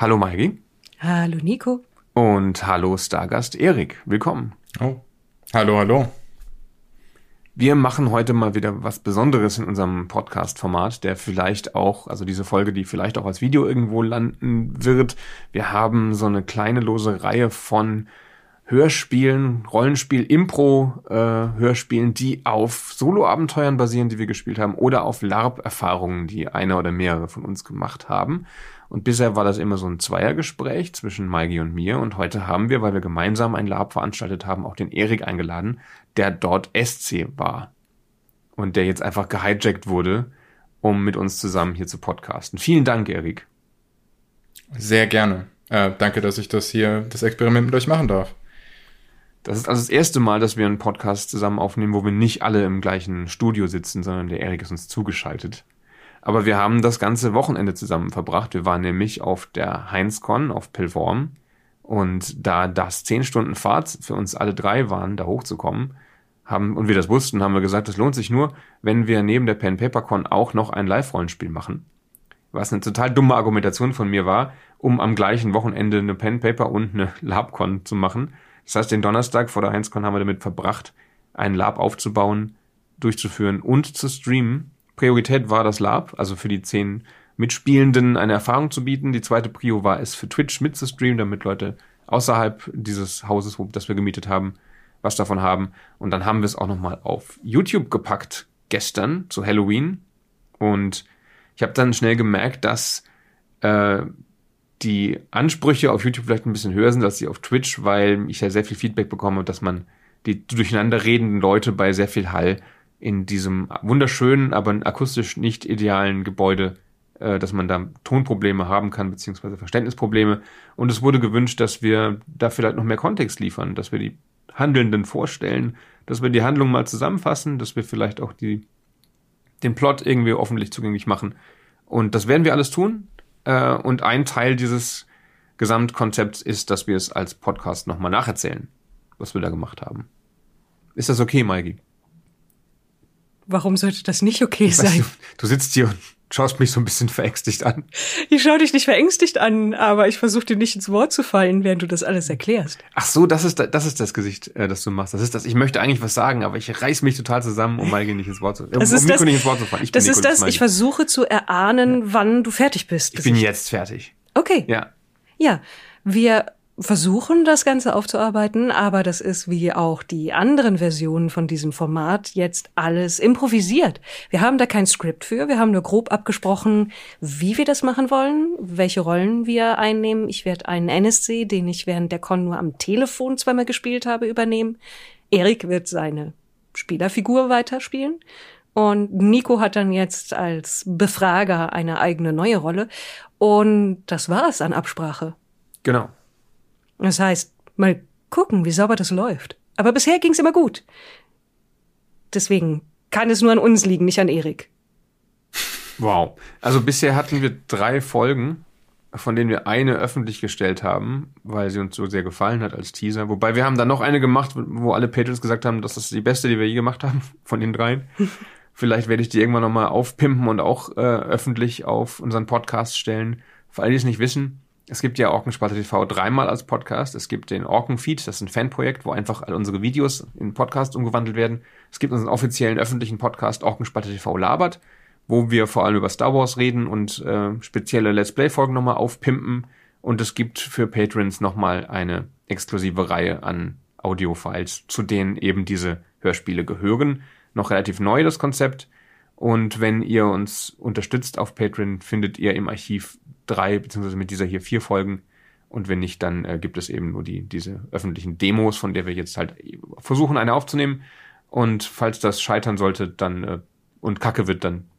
Hallo Maigi. Hallo Nico. Und hallo Stargast Erik. Willkommen. Oh. Hallo, hallo. Wir machen heute mal wieder was Besonderes in unserem Podcast-Format, der vielleicht auch, also diese Folge, die vielleicht auch als Video irgendwo landen wird. Wir haben so eine kleine lose Reihe von Hörspielen, Rollenspiel, Impro-Hörspielen, äh, die auf Solo-Abenteuern basieren, die wir gespielt haben, oder auf LARP-Erfahrungen, die einer oder mehrere von uns gemacht haben. Und bisher war das immer so ein Zweiergespräch zwischen Maigi und mir. Und heute haben wir, weil wir gemeinsam ein Lab veranstaltet haben, auch den Erik eingeladen, der dort SC war. Und der jetzt einfach gehijackt wurde, um mit uns zusammen hier zu podcasten. Vielen Dank, Erik. Sehr gerne. Äh, danke, dass ich das hier, das Experiment mit euch machen darf. Das ist also das erste Mal, dass wir einen Podcast zusammen aufnehmen, wo wir nicht alle im gleichen Studio sitzen, sondern der Erik ist uns zugeschaltet. Aber wir haben das ganze Wochenende zusammen verbracht. Wir waren nämlich auf der Heinzcon auf Pilvorm. Und da das zehn Stunden Fahrt für uns alle drei waren, da hochzukommen, haben, und wir das wussten, haben wir gesagt, das lohnt sich nur, wenn wir neben der Pen Paper Con auch noch ein Live-Rollenspiel machen. Was eine total dumme Argumentation von mir war, um am gleichen Wochenende eine Pen Paper und eine LabCon zu machen. Das heißt, den Donnerstag vor der Heinzcon haben wir damit verbracht, einen Lab aufzubauen, durchzuführen und zu streamen. Priorität war das Lab, also für die zehn Mitspielenden eine Erfahrung zu bieten. Die zweite Prio war es für Twitch mitzustreamen, damit Leute außerhalb dieses Hauses, wo, das wir gemietet haben, was davon haben. Und dann haben wir es auch nochmal auf YouTube gepackt, gestern zu Halloween. Und ich habe dann schnell gemerkt, dass äh, die Ansprüche auf YouTube vielleicht ein bisschen höher sind als die auf Twitch, weil ich ja sehr viel Feedback bekomme, dass man die durcheinander redenden Leute bei sehr viel Hall in diesem wunderschönen, aber akustisch nicht idealen Gebäude, äh, dass man da Tonprobleme haben kann, beziehungsweise Verständnisprobleme. Und es wurde gewünscht, dass wir da vielleicht noch mehr Kontext liefern, dass wir die Handelnden vorstellen, dass wir die Handlung mal zusammenfassen, dass wir vielleicht auch die, den Plot irgendwie öffentlich zugänglich machen. Und das werden wir alles tun. Äh, und ein Teil dieses Gesamtkonzepts ist, dass wir es als Podcast nochmal nacherzählen, was wir da gemacht haben. Ist das okay, Maigi? Warum sollte das nicht okay sein? Du, du, sitzt hier und schaust mich so ein bisschen verängstigt an. Ich schaue dich nicht verängstigt an, aber ich versuche dir nicht ins Wort zu fallen, während du das alles erklärst. Ach so, das ist das, ist das Gesicht, äh, das du machst. Das ist das. Ich möchte eigentlich was sagen, aber ich reiß mich total zusammen, um mal nicht ins Wort zu, um, das ist um das, nicht ins Wort zu fallen. Ich das ist das. Ich versuche zu erahnen, ja. wann du fertig bist. Ich bin jetzt fertig. Okay. Ja. Ja. Wir versuchen, das Ganze aufzuarbeiten, aber das ist wie auch die anderen Versionen von diesem Format jetzt alles improvisiert. Wir haben da kein Skript für, wir haben nur grob abgesprochen, wie wir das machen wollen, welche Rollen wir einnehmen. Ich werde einen NSC, den ich während der Con nur am Telefon zweimal gespielt habe, übernehmen. Erik wird seine Spielerfigur weiterspielen. Und Nico hat dann jetzt als Befrager eine eigene neue Rolle. Und das war es an Absprache. Genau. Das heißt, mal gucken, wie sauber das läuft. Aber bisher ging's immer gut. Deswegen kann es nur an uns liegen, nicht an Erik. Wow. Also bisher hatten wir drei Folgen, von denen wir eine öffentlich gestellt haben, weil sie uns so sehr gefallen hat als Teaser. Wobei wir haben dann noch eine gemacht, wo alle Patrons gesagt haben, das ist die beste, die wir je gemacht haben, von den dreien. Vielleicht werde ich die irgendwann nochmal aufpimpen und auch äh, öffentlich auf unseren Podcast stellen. Für alle, die es nicht wissen, es gibt ja Orkensparte TV dreimal als Podcast. Es gibt den Orkenfeed, das ist ein Fanprojekt, wo einfach all unsere Videos in Podcast umgewandelt werden. Es gibt unseren offiziellen öffentlichen Podcast Orkensparte TV labert, wo wir vor allem über Star Wars reden und äh, spezielle Let's Play-Folgen nochmal aufpimpen. Und es gibt für Patrons nochmal eine exklusive Reihe an Audio-Files, zu denen eben diese Hörspiele gehören. Noch relativ neu das Konzept. Und wenn ihr uns unterstützt auf Patreon, findet ihr im Archiv drei, beziehungsweise mit dieser hier vier Folgen. Und wenn nicht, dann äh, gibt es eben nur die, diese öffentlichen Demos, von der wir jetzt halt versuchen, eine aufzunehmen. Und falls das scheitern sollte, dann äh, und Kacke wird, dann,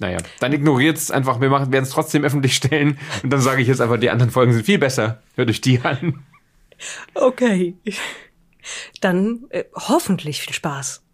naja, dann ignoriert es einfach, wir werden es trotzdem öffentlich stellen. Und dann sage ich jetzt einfach, die anderen Folgen sind viel besser. Hört euch die an. Okay. Dann äh, hoffentlich viel Spaß.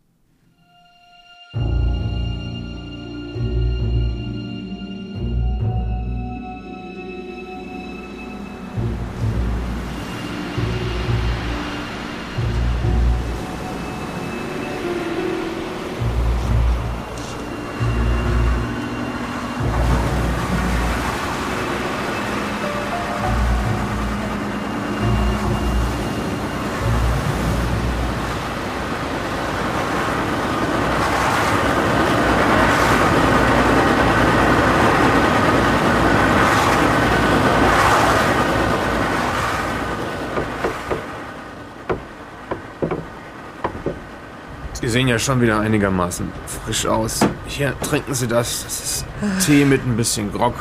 Sehen ja schon wieder einigermaßen frisch aus. Hier, trinken Sie das. Das ist Tee mit ein bisschen Grog.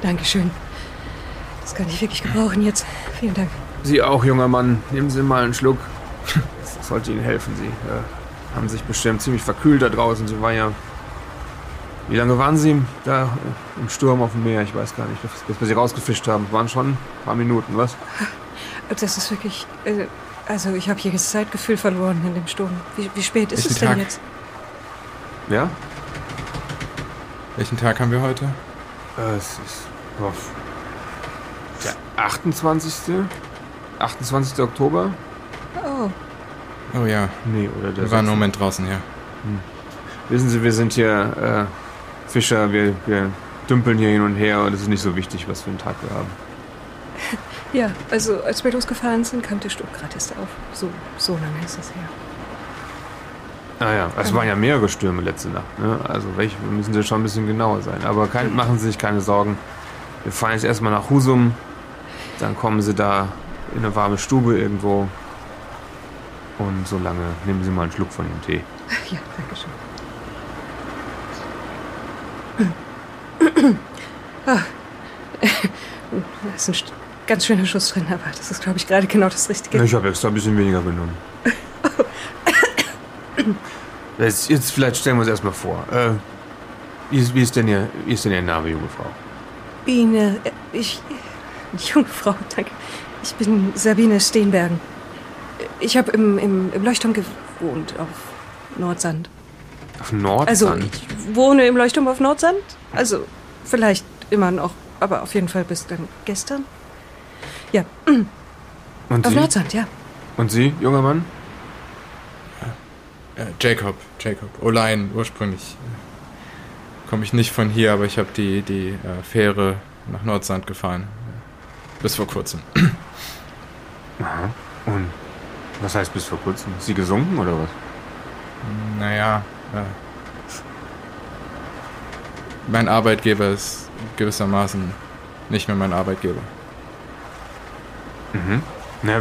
Dankeschön. Das kann ich wirklich gebrauchen jetzt. Vielen Dank. Sie auch, junger Mann. Nehmen Sie mal einen Schluck. Das sollte Ihnen helfen. Sie äh, haben sich bestimmt ziemlich verkühlt da draußen. Sie waren ja. Wie lange waren Sie da im Sturm auf dem Meer? Ich weiß gar nicht, bis wir Sie rausgefischt haben. Waren schon ein paar Minuten, was? Das ist wirklich. Äh, also, ich habe jedes Zeitgefühl verloren in dem Sturm. Wie, wie spät ist Welchen es denn Tag? jetzt? Ja? Welchen Tag haben wir heute? Äh, es ist. Oh, der 28. 28. Oktober? Oh, Oh ja, Nee, oder der wir waren einen 6.. Moment draußen, ja. Wissen Sie, wir sind hier äh, Fischer, wir, wir dümpeln hier hin und her und es ist nicht so wichtig, was für einen Tag wir haben. ja. Also, als wir losgefahren sind, kam der Sturm gerade erst auf. So, so lange ist es her. Ah ja, es waren ja mehrere Stürme letzte Nacht. Ne? Also welche müssen Sie schon ein bisschen genauer sein. Aber kein, machen Sie sich keine Sorgen. Wir fahren jetzt erstmal nach Husum. Dann kommen Sie da in eine warme Stube irgendwo. Und so lange nehmen Sie mal einen Schluck von dem Tee. Ja, danke schön. Ah. Da ist ein st- ganz schöner Schuss drin, aber das ist, glaube ich, gerade genau das Richtige. Ich habe extra ein bisschen weniger genommen. Jetzt, jetzt vielleicht stellen wir uns erstmal vor. Äh, wie, ist, wie, ist denn Ihr, wie ist denn Ihr Name, junge Frau? Biene, äh, ich, junge Frau, danke. Ich bin Sabine Steenbergen. Ich habe im, im, im Leuchtturm gewohnt auf Nordsand. Auf Nordsand? Also, ich wohne im Leuchtturm auf Nordsand. Also, vielleicht immer noch, aber auf jeden Fall bis dann gestern. Ja, und, auf Sie? Nordsand, ja. und Sie, junger Mann? Äh, Jacob, Jacob, Olein ursprünglich. Komme ich nicht von hier, aber ich habe die, die äh, Fähre nach Nordsand gefahren. Bis vor kurzem. Aha. Und was heißt bis vor kurzem? Ist sie gesunken oder was? Naja, äh, mein Arbeitgeber ist gewissermaßen nicht mehr mein Arbeitgeber. Mhm. Na,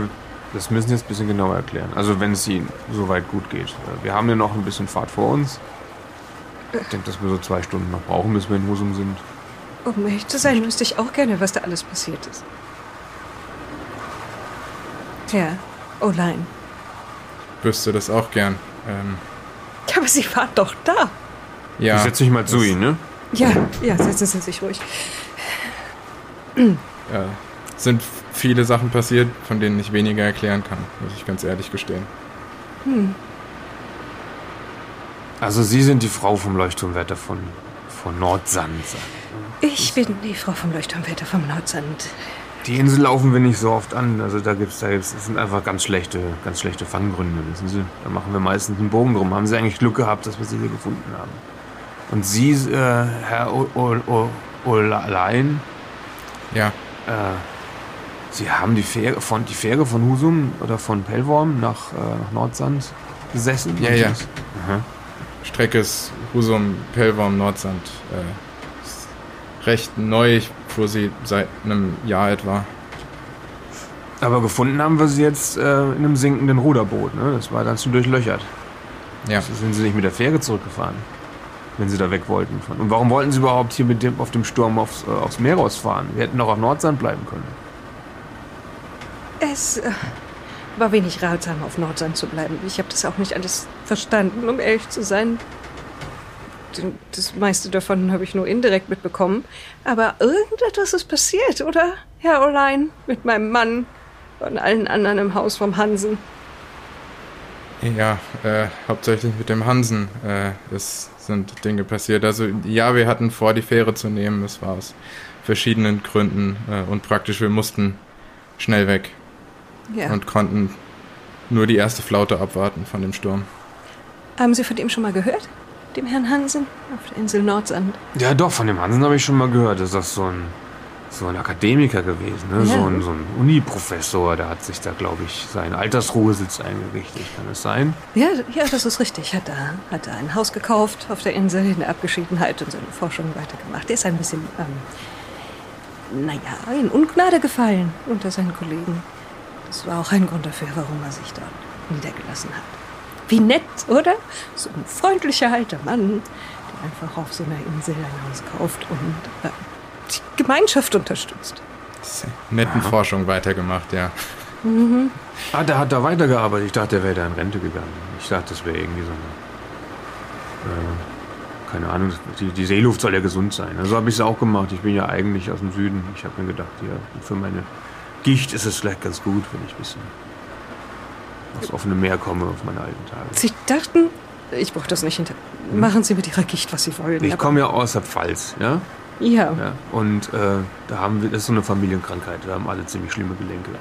das müssen Sie jetzt ein bisschen genauer erklären. Also wenn es Ihnen soweit gut geht. Wir haben ja noch ein bisschen Fahrt vor uns. Ich denke, dass wir so zwei Stunden noch brauchen, bis wir in Husum sind. Um ehrlich zu sein, wüsste ich auch gerne, was da alles passiert ist. Ja, oh nein. Wüsste das auch gern. Ähm, Ja, aber Sie waren doch da. ja, ich setze mich mal zu Ihnen, ne? Ja, ja, setzen Sie sich ruhig. Äh, sind viele Sachen passiert, von denen ich weniger erklären kann, muss ich ganz ehrlich gestehen. Also Sie sind die Frau vom Leuchtturmwärter von, von Nordsand. Ich bin die Frau vom Leuchtturmwärter vom Nordsand. Die Insel laufen wir nicht so oft an. Also da gibt's, da gibt's, das sind einfach ganz schlechte, ganz schlechte Fanggründe, wissen Sie. Da machen wir meistens einen Bogen drum. Haben Sie eigentlich Glück gehabt, dass wir Sie hier gefunden haben? Und Sie, äh, Herr Olein, Ja, äh, Sie haben die Fähre von, die Fähre von Husum oder von Pellworm nach, äh, nach Nordsand gesessen? Ja, ja. Aha. Strecke ist Husum, Pellworm, Nordsand. Äh, ist recht neu, ich fuhr sie seit einem Jahr etwa. Aber gefunden haben wir sie jetzt äh, in einem sinkenden Ruderboot. Ne? Das war ganz schön durchlöchert. Ja, Also sind sie nicht mit der Fähre zurückgefahren, wenn sie da weg wollten. Und warum wollten sie überhaupt hier mit dem, auf dem Sturm aufs, äh, aufs Meer rausfahren? Wir hätten doch auf Nordsand bleiben können. Es äh, war wenig ratsam, auf Nordsand zu bleiben. Ich habe das auch nicht alles verstanden, um ehrlich zu sein. Das meiste davon habe ich nur indirekt mitbekommen. Aber irgendetwas ist passiert, oder, Herr Olein? Mit meinem Mann und allen anderen im Haus vom Hansen. ja äh, hauptsächlich mit dem Hansen äh, es sind Dinge passiert. Also ja, wir hatten vor, die Fähre zu nehmen. Es war aus verschiedenen Gründen äh, unpraktisch. Wir mussten schnell weg Ja. und konnten nur die erste Flaute abwarten von dem Sturm. Haben Sie von ihm schon mal gehört? Dem Herrn Hansen auf der Insel Nordsand? Ja, doch, von dem Hansen habe ich schon mal gehört. Das ist das so ein, so ein Akademiker gewesen, ne? Ja. so ein, so ein Uni-Professor. Der hat sich da, glaube ich, seinen Altersruhesitz eingerichtet. Kann es sein? Ja, ja, das ist richtig. Hat er, hat er ein Haus gekauft auf der Insel in der Abgeschiedenheit und seine Forschung weitergemacht. Er ist ein bisschen, ähm, naja, in Ungnade gefallen unter seinen Kollegen. Das war auch ein Grund dafür, warum er sich dort niedergelassen hat. Wie nett, oder? So ein freundlicher alter Mann, der einfach auf so einer Insel ein Haus kauft und äh, die Gemeinschaft unterstützt. Netten Forschung weitergemacht, ja. Ah, der hat da weitergearbeitet. Ich dachte, der wäre da in Rente gegangen. Ich dachte, das wäre irgendwie so eine. Äh, keine Ahnung, die, die Seeluft soll ja gesund sein. Also habe ich es auch gemacht. Ich bin ja eigentlich aus dem Süden. Ich habe mir gedacht, ja, für meine Gicht ist es vielleicht ganz gut, wenn ich ein bisschen aufs offene Meer komme auf meine alten Tage. Sie dachten, ich brauche das nicht hinter. Machen Sie mit Ihrer Gicht, was Sie wollen. Ich komme ja aus der Pfalz, ja. Ja. ja. Und äh, da haben wir, das ist so eine Familienkrankheit. Wir haben alle ziemlich schlimme Gelenke.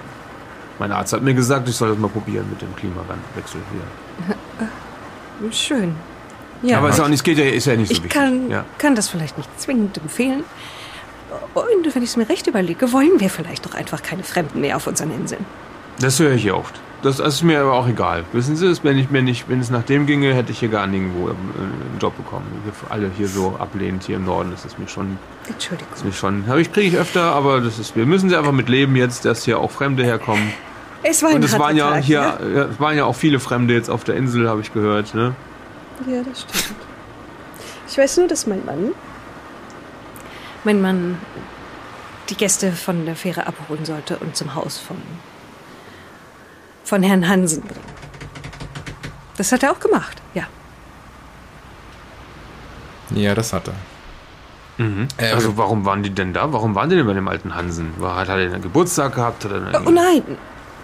Mein Arzt hat mir gesagt, ich soll das mal probieren mit dem Klimawandel hier. Schön. Ja. Aber es ist, auch nicht, es geht ja, ist ja nicht so ich wichtig. kann, ja. kann das vielleicht nicht zwingend empfehlen. Und wenn ich es mir recht überlege, wollen wir vielleicht doch einfach keine Fremden mehr auf unseren Inseln. Das höre ich hier oft. Das ist mir aber auch egal. Wissen Sie, es, wenn, ich mir nicht, wenn es nach dem ginge, hätte ich hier gar nirgendwo äh, einen Job bekommen. Wir alle hier so ablehnend hier im Norden, das ist mir schon, Entschuldigung. ist mir schon, habe ich kriege ich öfter, aber das ist, wir müssen sie einfach mit leben jetzt, dass hier auch Fremde herkommen. Es war ein Und es waren ja Tag, hier, ja, es waren ja auch viele Fremde jetzt auf der Insel, habe ich gehört. Ne? Ja, das stimmt. Ich weiß nur, dass mein Mann, mein Mann die Gäste von der Fähre abholen sollte und zum Haus von, von Herrn Hansen bringen. Das hat er auch gemacht, ja. Ja, das hat er. Äh, Also warum waren die denn da? Warum waren die denn bei dem alten Hansen? War, hat er einen Geburtstag gehabt? Hat er eine, Oh nein!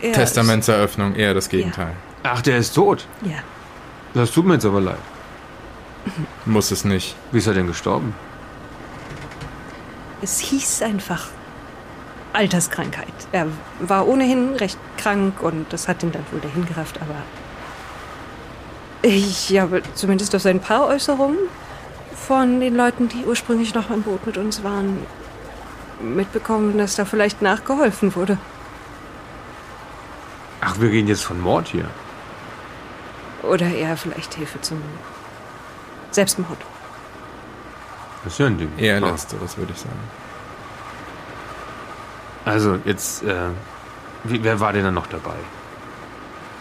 Er Testamentseröffnung, eher das Gegenteil. Ach, der ist tot. Ja. Das tut mir jetzt aber leid. Muss es nicht. Wie ist er denn gestorben? Es hieß einfach Alterskrankheit. Er war ohnehin recht krank und das hat ihn dann wohl dahin gerafft, aber ich habe zumindest aus ein paar Äußerungen von den Leuten, die ursprünglich noch im Boot mit uns waren, mitbekommen, dass da vielleicht nachgeholfen wurde. Ach, wir gehen jetzt von Mord hier. Oder eher vielleicht Hilfe zum Selbstmord. Das ist ja ein Ding. Eher Ah. letzteres, würde ich sagen. Also jetzt, äh, wer war denn da noch dabei?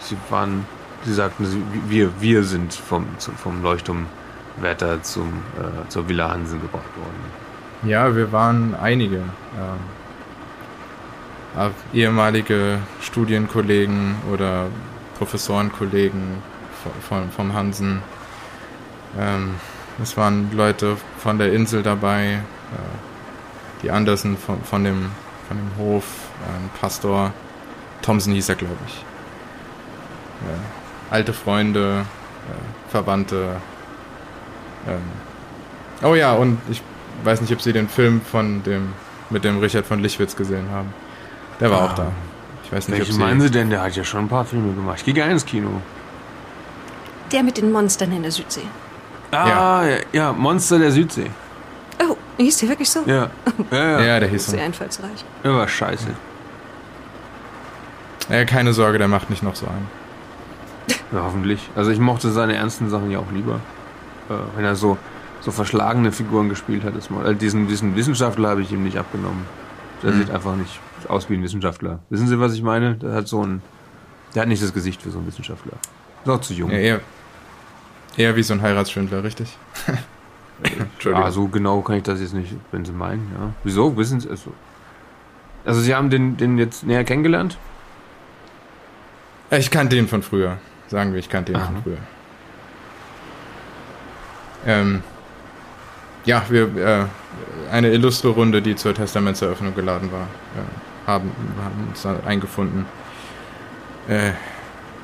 Sie waren, Sie sagten, Sie, wir, wir sind vom, vom Leuchtturmwärter zum, äh, zur Villa Hansen gebracht worden. Ja, wir waren einige. Ähm, äh, ehemalige Studienkollegen oder Professorenkollegen von, von, vom Hansen. Ähm, es waren Leute von der Insel dabei, äh, die Andersen von, von, dem, von dem Hof, ein Pastor. Thomson hieß er, glaube ich. Äh, alte Freunde, äh, Verwandte. Ähm, oh ja, und ich weiß nicht, ob Sie den Film von dem mit dem Richard von Lichwitz gesehen haben. Der war Ah. auch da. Ich weiß nicht, Welchen ob Sie meinen Sie denn? Der hat ja schon ein paar Filme gemacht. Ich gehe gerne ins Kino. Der mit den Monstern in der Südsee. Ah, ja, ja Monster der Südsee. Oh, hieß der wirklich so? Ja, ja, ja. Ja, der hieß so. Sehr einfallsreich. Der war scheiße. Ja, keine Sorge, der macht nicht noch so einen. Ja, hoffentlich. Also ich mochte seine ernsten Sachen ja auch lieber. Äh, wenn er so, so verschlagene Figuren gespielt hat. Ist mal, äh, diesen, diesen Wissenschaftler habe ich ihm nicht abgenommen. Der Hm. sieht einfach nicht aus wie ein Wissenschaftler. Wissen Sie, was ich meine? Der hat so ein. Der hat nicht das Gesicht für so einen Wissenschaftler. Ist auch zu jung. Ja, eher, eher wie so ein Heiratsschwindler, richtig? Entschuldigung. Ah, so genau kann ich das jetzt nicht, wenn Sie meinen, ja. Wieso? Wissen Sie also, also Sie haben den, den jetzt näher kennengelernt? Ich kannte ihn von früher. Sagen wir, ich kannte ihn Aha. von früher. Ähm, ja, wir, äh, eine illustre Runde, die zur Testamentseröffnung geladen war, äh, haben, haben uns da eingefunden. Äh,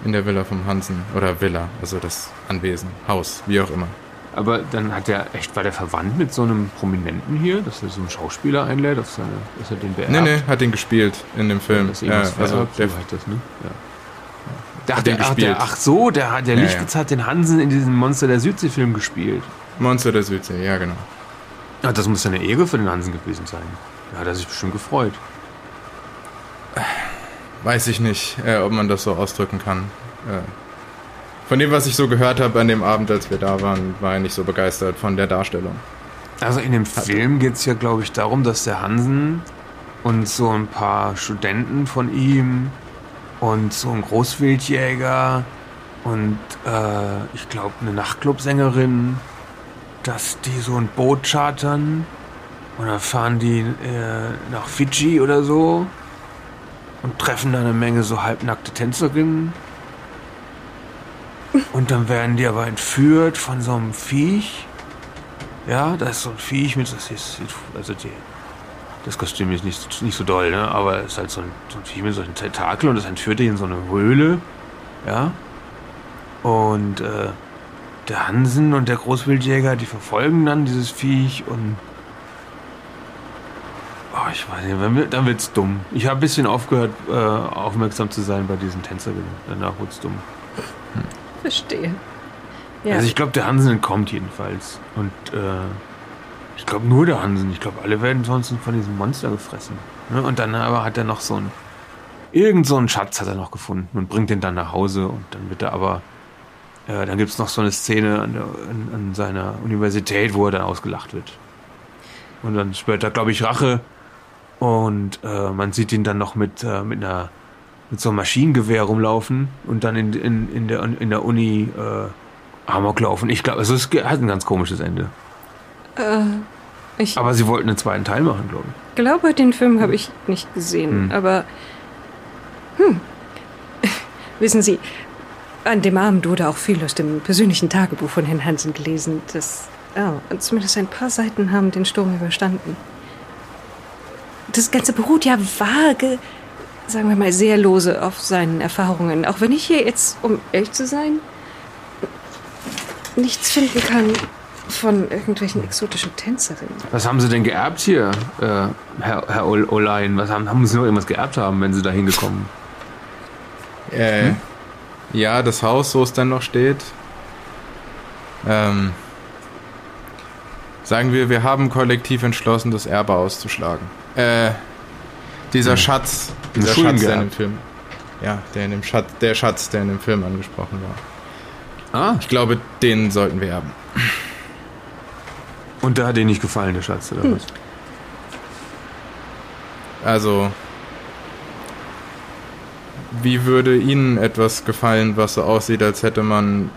in der Villa vom Hansen. Oder Villa, also das Anwesen, Haus, wie auch immer. Aber dann hat er echt, war der verwandt mit so einem Prominenten hier, dass er so einen Schauspieler einlädt, auf seine, dass er den beerbt? Nee, nee, hat ihn gespielt in dem Film. Dass er Ja, also der, so das, ne? Ja. Hat der, den ach, der, gespielt. ach so, der, hat- der Ja, Lichtwitz hat den Hansen in diesem Monster der Südsee-Film gespielt. Monster der Südsee, ja genau. Ja, das muss ja eine Ehre für den Hansen gewesen sein. Da hat er sich bestimmt gefreut. Weiß ich nicht, äh, ob man das so ausdrücken kann. Äh, von dem, was ich so gehört habe an dem Abend, als wir da waren, war er nicht so begeistert von der Darstellung. Also in dem Film geht es ja, glaube ich, darum, dass der Hansen und so ein paar Studenten von ihm und so ein Großwildjäger und äh, ich glaube eine Nachtclubsängerin, dass die so ein Boot chartern und dann fahren die äh, nach Fidschi oder so und treffen da eine Menge so halbnackte Tänzerinnen. Und dann werden die aber entführt von so einem Viech. Ja, da ist so ein Viech mit, das ist, also die, das Kostüm ist nicht, nicht so doll, ne? aber es ist halt so ein, so ein Viech mit solchen Tentakel und das entführt die in so eine Höhle. Ja. Und äh, der Hansen und der Großwildjäger, die verfolgen dann dieses Viech und ich weiß nicht, dann wird's dumm. Ich habe ein bisschen aufgehört, äh, aufmerksam zu sein bei diesen Tänzerinnen. Danach wird's dumm. Hm. Verstehe. Ja. Also ich glaube, der Hansen entkommt jedenfalls. Und äh, ich glaube nur der Hansen. Ich glaube, alle werden sonst von diesem Monster gefressen. Ne? Und dann aber hat er noch so ein... Irgend so einen Schatz hat er noch gefunden und bringt den dann nach Hause. Und dann wird er aber... Äh, dann gibt es noch so eine Szene an, an, an seiner Universität, wo er dann ausgelacht wird. Und dann spürt er, glaube ich, Rache und äh, man sieht ihn dann noch mit, äh, mit einer mit so einem Maschinengewehr rumlaufen und dann in, in, in, der, in der Uni äh, Amok laufen. Ich glaube, also es hat ein ganz komisches Ende. Äh, ich aber sie wollten einen zweiten Teil machen, glaube ich. glaube, den Film habe ich nicht gesehen, hm. aber hm. Wissen Sie, an dem Abend wurde auch viel aus dem persönlichen Tagebuch von Herrn Hansen gelesen. Das, oh, zumindest ein paar Seiten haben den Sturm überstanden das Ganze beruht ja vage, sagen wir mal, sehr lose auf seinen Erfahrungen. Auch wenn ich hier jetzt, um ehrlich zu sein, nichts finden kann von irgendwelchen exotischen Tänzerinnen. Was haben Sie denn geerbt hier, äh, Herr, Herr Olein? Was haben, haben Sie noch irgendwas geerbt haben, wenn Sie da hingekommen? Äh, hm? Ja, das Haus, wo es dann noch steht. Ähm, sagen wir, wir haben kollektiv entschlossen, das Erbe auszuschlagen. Äh, dieser hm. Schatz, dieser Schatz, der in dem Film. Ja, der in dem Schatz, der Schatz, der in dem Film angesprochen war. Ah. Ich glaube, den sollten wir haben. Und da hat dir nicht gefallen, der Schatz, oder hm. was? Also, wie würde Ihnen etwas gefallen, was so aussieht, als hätte man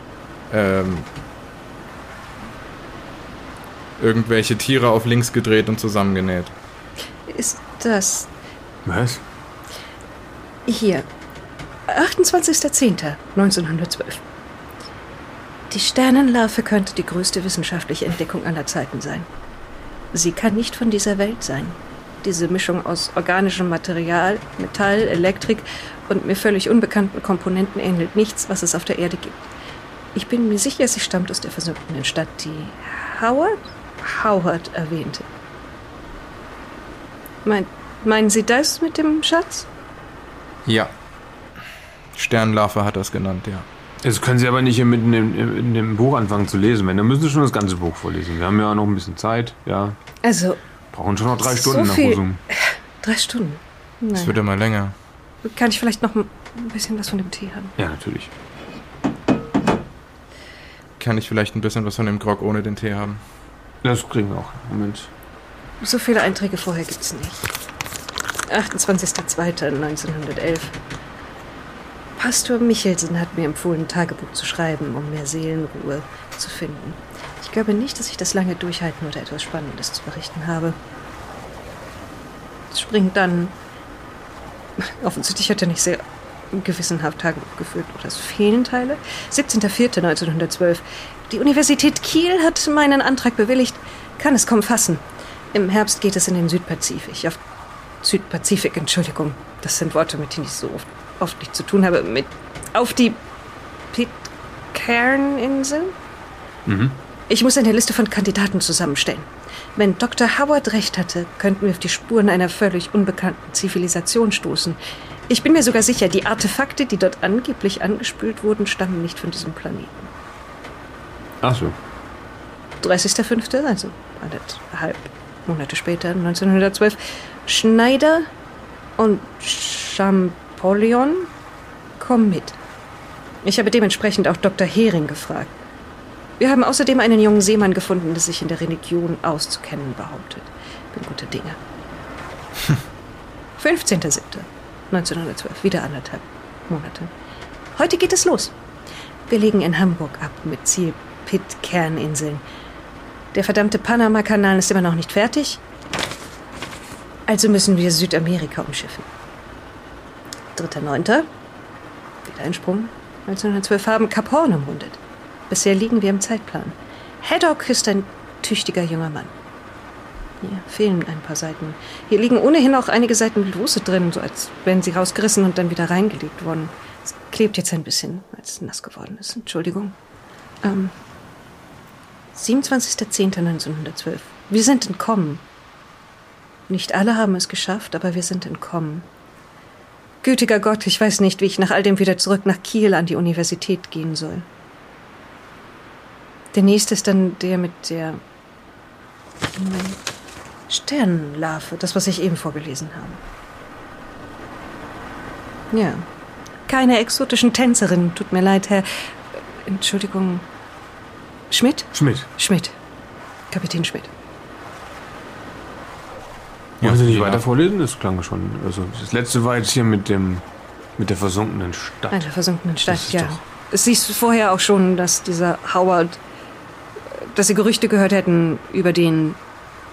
ähm, irgendwelche Tiere auf links gedreht und zusammengenäht? Ist das? Was? Hier. 28.10.1912. Die Sternenlarve könnte die größte wissenschaftliche Entdeckung aller Zeiten sein. Sie kann nicht von dieser Welt sein. Diese Mischung aus organischem Material, Metall, Elektrik und mir völlig unbekannten Komponenten ähnelt nichts, was es auf der Erde gibt. Ich bin mir sicher, sie stammt aus der versunkenen Stadt, die Howard? Howard erwähnte. Mein, meinen Sie das mit dem Schatz? Ja. Sternlarve hat das genannt, ja. Das können Sie aber nicht mitten in, in, in dem Buch anfangen zu lesen. Wenn, dann müssen Sie schon das ganze Buch vorlesen. Wir haben ja noch ein bisschen Zeit, ja. Also. Brauchen schon noch drei Stunden so viel, nach Husum. Drei Stunden? Naja. Das wird immer länger. Kann ich vielleicht noch ein bisschen was von dem Tee haben? Ja, natürlich. Kann ich vielleicht ein bisschen was von dem Grog ohne den Tee haben? Das kriegen wir auch. Moment. So viele Einträge vorher gibt's nicht. 28.02.1911. Pastor Michelsen hat mir empfohlen, Tagebuch zu schreiben, um mehr Seelenruhe zu finden. Ich glaube nicht, dass ich das lange durchhalten oder etwas Spannendes zu berichten habe. Es springt dann. Offensichtlich hat er nicht sehr gewissenhaft Tagebuch geführt. Oder es fehlen Teile. 17.04.1912. Die Universität Kiel hat meinen Antrag bewilligt. Kann es kaum fassen. Im Herbst geht es in den Südpazifik. Auf Südpazifik, Entschuldigung. Das sind Worte, mit denen ich so oft, oft nicht zu tun habe. Mit, auf die Pitcairn-Insel? Mhm. Ich muss eine Liste von Kandidaten zusammenstellen. Wenn Dr. Howard recht hatte, könnten wir auf die Spuren einer völlig unbekannten Zivilisation stoßen. Ich bin mir sogar sicher, die Artefakte, die dort angeblich angespült wurden, stammen nicht von diesem Planeten. Ach so. 30.05., also anderthalb Monate später, 1912, Schneider und Champollion kommen mit. Ich habe dementsprechend auch Dr. Hering gefragt. Wir haben außerdem einen jungen Seemann gefunden, der sich in der Religion auszukennen behauptet. Bin guter Dinge. 15.07.1912, wieder anderthalb Monate. Heute geht es los. Wir legen in Hamburg ab mit Ziel Pitcairn-Inseln. Der verdammte Panama-Kanal ist immer noch nicht fertig. Also müssen wir Südamerika umschiffen. 3.9. Wieder ein Sprung. 1912 haben Kap Horn umrundet. Bisher liegen wir im Zeitplan. Haddock ist ein tüchtiger junger Mann. Hier fehlen ein paar Seiten. Hier liegen ohnehin auch einige Seiten lose drin, so als wären sie rausgerissen und dann wieder reingelegt worden. Es klebt jetzt ein bisschen, weil es nass geworden ist. Entschuldigung. Ähm, 27.10.1912. Wir sind entkommen. Nicht alle haben es geschafft, aber wir sind entkommen. Gütiger Gott, ich weiß nicht, wie ich nach all dem wieder zurück nach Kiel an die Universität gehen soll. Der nächste ist dann der mit der Sternenlarve, das, was ich eben vorgelesen habe. Ja. Keine exotischen Tänzerinnen, tut mir leid, Herr. Entschuldigung. Schmidt? Schmidt. Schmidt. Kapitän Schmidt. Wollen Sie nicht ja. weiter vorlesen? Das klang schon. Also das letzte war jetzt hier mit dem mit der versunkenen Stadt. Einer versunkenen Stadt, ja. Es hieß vorher auch schon, dass dieser Howard, dass sie Gerüchte gehört hätten über den,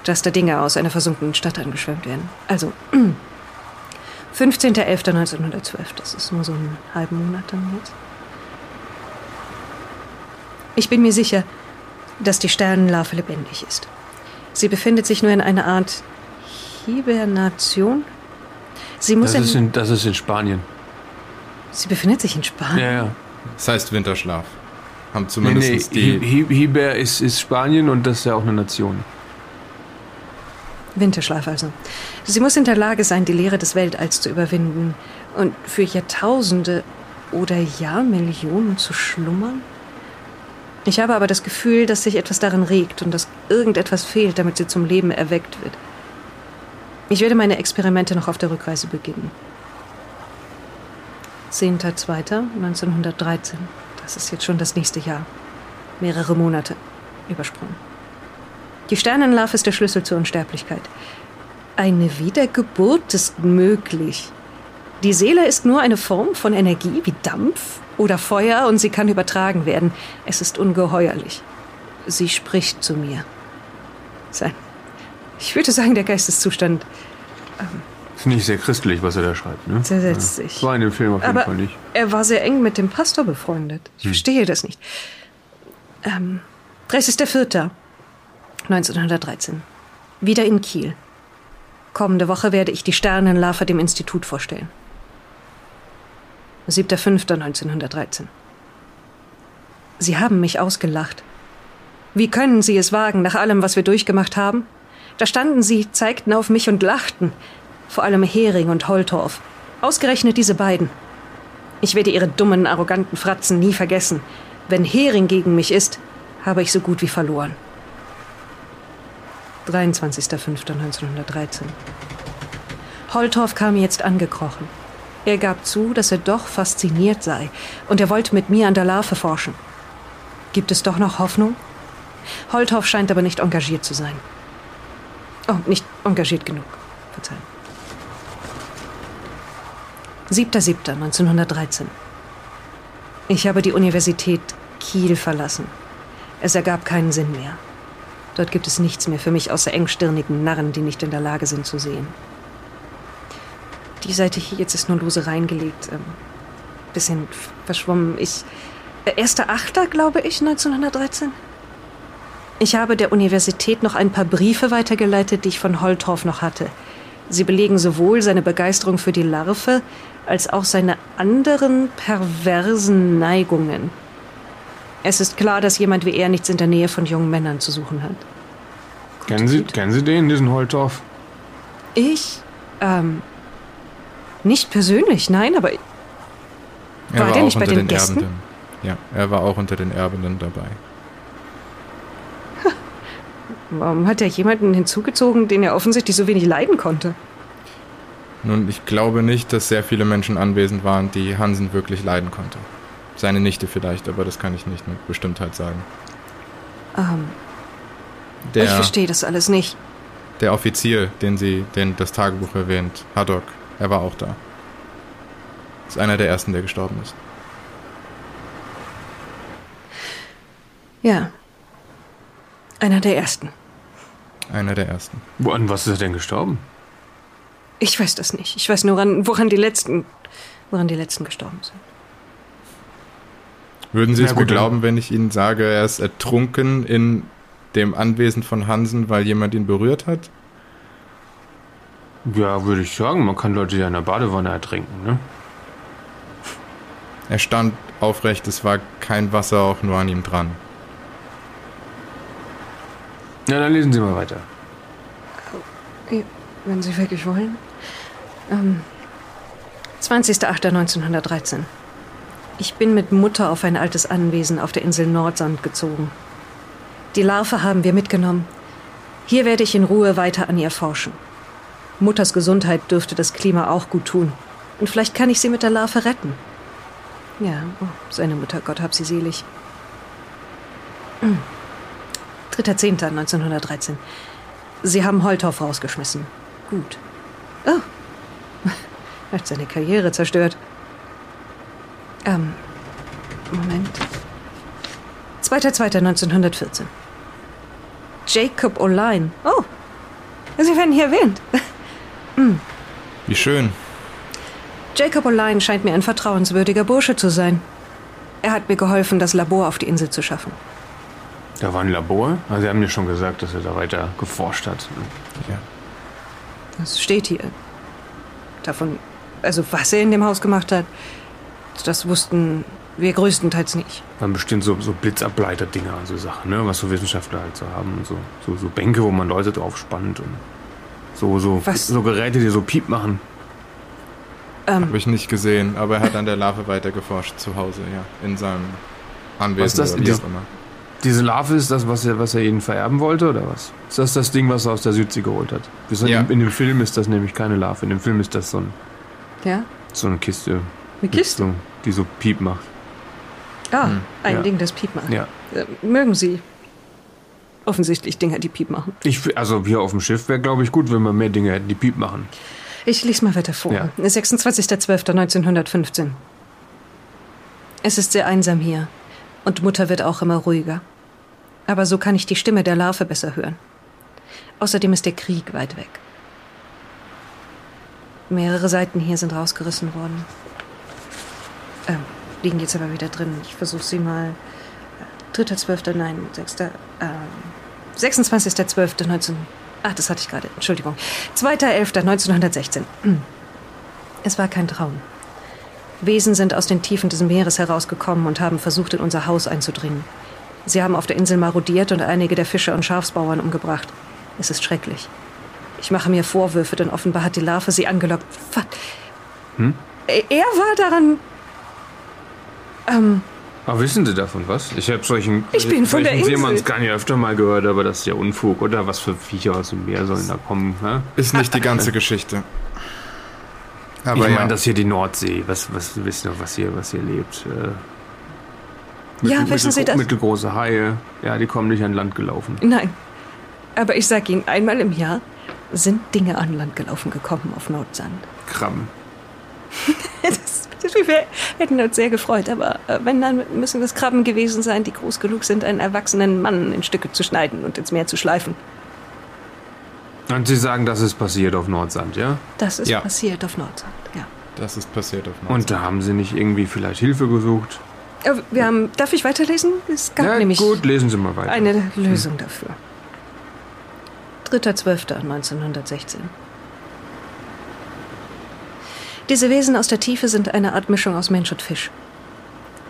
dass da Dinge aus einer versunkenen Stadt angeschwemmt werden. Also, 15.11.1912, das ist nur so einen halben Monat dann jetzt. Ich bin mir sicher, dass die Sternenlarve lebendig ist. Sie befindet sich nur in einer Art Hibernation. Sie muss Das ist, in, das ist in Spanien. sie befindet sich in Spanien. Ja, ja. Das heißt Winterschlaf. Haben Nee, zumindest nee, die. Hi- Hi- Hiber ist, ist Spanien und das ist ja auch eine Nation. Winterschlaf also. Sie muss in der Lage sein, die Leere des Weltalls zu überwinden und für Jahrtausende oder Jahrmillionen zu schlummern. Ich habe aber das Gefühl, dass sich etwas darin regt und dass irgendetwas fehlt, damit sie zum Leben erweckt wird. Ich werde meine Experimente noch auf der Rückreise beginnen. 10.02.1913. Das ist jetzt schon das nächste Jahr. Mehrere Monate übersprungen. Die Sternenlarve ist der Schlüssel zur Unsterblichkeit. Eine Wiedergeburt ist möglich. Die Seele ist nur eine Form von Energie wie Dampf oder Feuer und sie kann übertragen werden. Es ist ungeheuerlich. Sie spricht zu mir. Sein. Ich würde sagen, der Geisteszustand Finde ich sehr christlich, was er da schreibt. Ne? zersetzt ja. sich. War in dem Film auf jeden Aber Fall nicht. er war sehr eng mit dem Pastor befreundet. Ich verstehe das nicht. Ähm, 30.04.1913. Wieder in Kiel. Kommende Woche werde ich die Sternenlarve dem Institut vorstellen. 7.05.1913. Sie haben mich ausgelacht. Wie können Sie es wagen, nach allem, was wir durchgemacht haben? Da standen Sie, zeigten auf mich und lachten. Vor allem Hering und Holtorf. Ausgerechnet diese beiden. Ich werde ihre dummen, arroganten Fratzen nie vergessen. Wenn Hering gegen mich ist, habe ich so gut wie verloren. 23.05.1913. Holtorf kam jetzt angekrochen. Er gab zu, dass er doch fasziniert sei und er wollte mit mir an der Larve forschen. Gibt es doch noch Hoffnung? Holtorf scheint aber nicht engagiert zu sein. Oh, nicht engagiert genug. Verzeihen. 7.7.1913. Ich habe die Universität Kiel verlassen. Es ergab keinen Sinn mehr. Dort gibt es nichts mehr für mich außer engstirnigen Narren, die nicht in der Lage sind zu sehen. Die Seite hier jetzt ist nur lose reingelegt. Ähm, bisschen verschwommen. Ich. äh, Erster Achter, glaube ich, 1913. Ich habe der Universität noch ein paar Briefe weitergeleitet, die ich von Holtorf noch hatte. Sie belegen sowohl seine Begeisterung für die Larve als auch seine anderen perversen Neigungen. Es ist klar, dass jemand wie er nichts in der Nähe von jungen Männern zu suchen hat. Kennen Sie, kennen Sie den, diesen Holtorf? Ich? Ähm. Nicht persönlich, nein, aber Er War war, der auch nicht bei unter den den, Gästen? Erbenden. Ja, er war auch unter den Erbenden dabei. warum hat er jemanden hinzugezogen, den er offensichtlich so wenig leiden konnte? Nun, ich glaube nicht, dass sehr viele Menschen anwesend waren, die Hansen wirklich leiden konnte. Seine Nichte vielleicht, aber das kann ich nicht mit Bestimmtheit sagen. Ähm, ich Der, verstehe das alles nicht. der Offizier, den sie, den das Tagebuch erwähnt, Haddock, er war auch da. Ist einer der ersten, der gestorben ist. Ja. Einer der ersten. Einer der ersten. Woran was ist er denn gestorben? Ich weiß das nicht. Ich weiß nur, woran, woran die letzten, woran die letzten gestorben sind. Würden Sie es mir glauben, wenn ich Ihnen sage, er ist ertrunken in dem Anwesen von Hansen, weil jemand ihn berührt hat? Ja, würde ich sagen. Man kann Leute ja in der Badewanne ertrinken, ne? Er stand aufrecht, es war kein Wasser auch nur an ihm dran. Na, dann lesen Sie mal weiter. Wenn Sie wirklich wollen. Ähm, 20.08.1913. Ich bin mit Mutter auf ein altes Anwesen auf der Insel Nordsand gezogen. Die Larve haben wir mitgenommen. Hier werde ich in Ruhe weiter an ihr forschen. Mutters Gesundheit dürfte das Klima auch gut tun. Und vielleicht kann ich sie mit der Larve retten. Ja, oh, seine Mutter, Gott hab sie selig. Hm. 3.10.1913. Sie haben Holthoff rausgeschmissen. Gut. Oh. Hat seine Karriere zerstört. Ähm. Moment. 2.2.1914. Jacob O'Line. Oh. Sie werden hier erwähnt. Wie schön. Jacob O'Line scheint mir ein vertrauenswürdiger Bursche zu sein. Er hat mir geholfen, das Labor auf die Insel zu schaffen. Da war ein Labor. Also Sie haben ja schon gesagt, dass er da weiter geforscht hat. Ja. Das steht hier. Davon, also was er in dem Haus gemacht hat, das wussten wir größtenteils nicht. Waren bestimmt so, so Blitzableiter-Dinger, so Sachen, ne? Was so Wissenschaftler halt so haben. Und so, so, so Bänke, wo man Leute drauf spannt und so, so, Was? so Geräte, die so Piep machen. Habe ich nicht gesehen, aber er hat an der Larve weiter geforscht zu Hause, ja. In seinem Anwesen Was ist das? oder wie auch immer. Diese Larve ist das, was er, was er ihnen vererben wollte, oder was? Ist das das Ding, was er aus der Südsee geholt hat? Ja. in, in dem Film ist das nämlich keine Larve. In dem Film ist das so, ein, Ja? so eine Kiste. Eine mit Kiste? So, die so Piep macht. Ah, Hm, ein ja. Ding, das Piep macht. Ja. Äh, mögen Sie offensichtlich Dinger, die Piep machen. Ich, also hier auf dem Schiff wäre, glaube ich, gut, wenn wir mehr Dinge hätten, die Piep machen. Ich lese mal weiter vor. Ja. 26.12.1915. Es ist sehr einsam hier. Und Mutter wird auch immer ruhiger. Aber so kann ich die Stimme der Larve besser hören. Außerdem ist der Krieg weit weg. Mehrere Seiten hier sind rausgerissen worden. Ähm, liegen jetzt aber wieder drin. Ich versuche sie mal. Äh, 3.12., nein, 6. Ähm, 26.12.19. Ach, das hatte ich gerade. Entschuldigung. 2.11.1916. Es war kein Traum. Wesen sind aus den Tiefen des Meeres herausgekommen und haben versucht, in unser Haus einzudringen. Sie haben auf der Insel marodiert und einige der Fischer und Schafsbauern umgebracht. Es ist schrecklich. Ich mache mir Vorwürfe, denn offenbar hat die Larve sie angelockt. Was? Hm? Er er war daran. Ähm, Aber wissen Sie davon was? Ich habe solchen, Ich bin von der Insel. Seemannsgarn ja öfter mal gehört, aber das ist ja Unfug, oder? Was für Viecher aus dem Meer sollen da kommen? Hä? Ist nicht die ganze Geschichte. Aber ich ja, meine, das hier die Nordsee. Was, was Sie wissen doch, was hier, was hier lebt. Äh, Ja, wissen Sie das? Mittelgroße Haie. Ja, die kommen nicht an Land gelaufen. nein. Aber ich sag Ihnen, einmal im Jahr sind Dinge an Land gelaufen gekommen auf Nordsand. Krabben. Das, das, wir hätten uns sehr gefreut, aber äh, wenn, dann müssen das Krabben gewesen sein, die groß genug sind, einen erwachsenen Mann in Stücke zu schneiden und ins Meer zu schleifen. Und Sie sagen, das ist passiert auf Nordsand, ja? Das ist Ja. passiert auf Nordsand, ja. das ist passiert auf Nordsee. Und da haben Sie nicht irgendwie vielleicht Hilfe gesucht? Äh, Wir haben, darf ich weiterlesen? Es gab ja, nämlich gut, lesen Sie mal weiter. eine Lösung dafür. 3.12.1916. Diese Wesen aus der Tiefe sind eine Art Mischung aus Mensch und Fisch.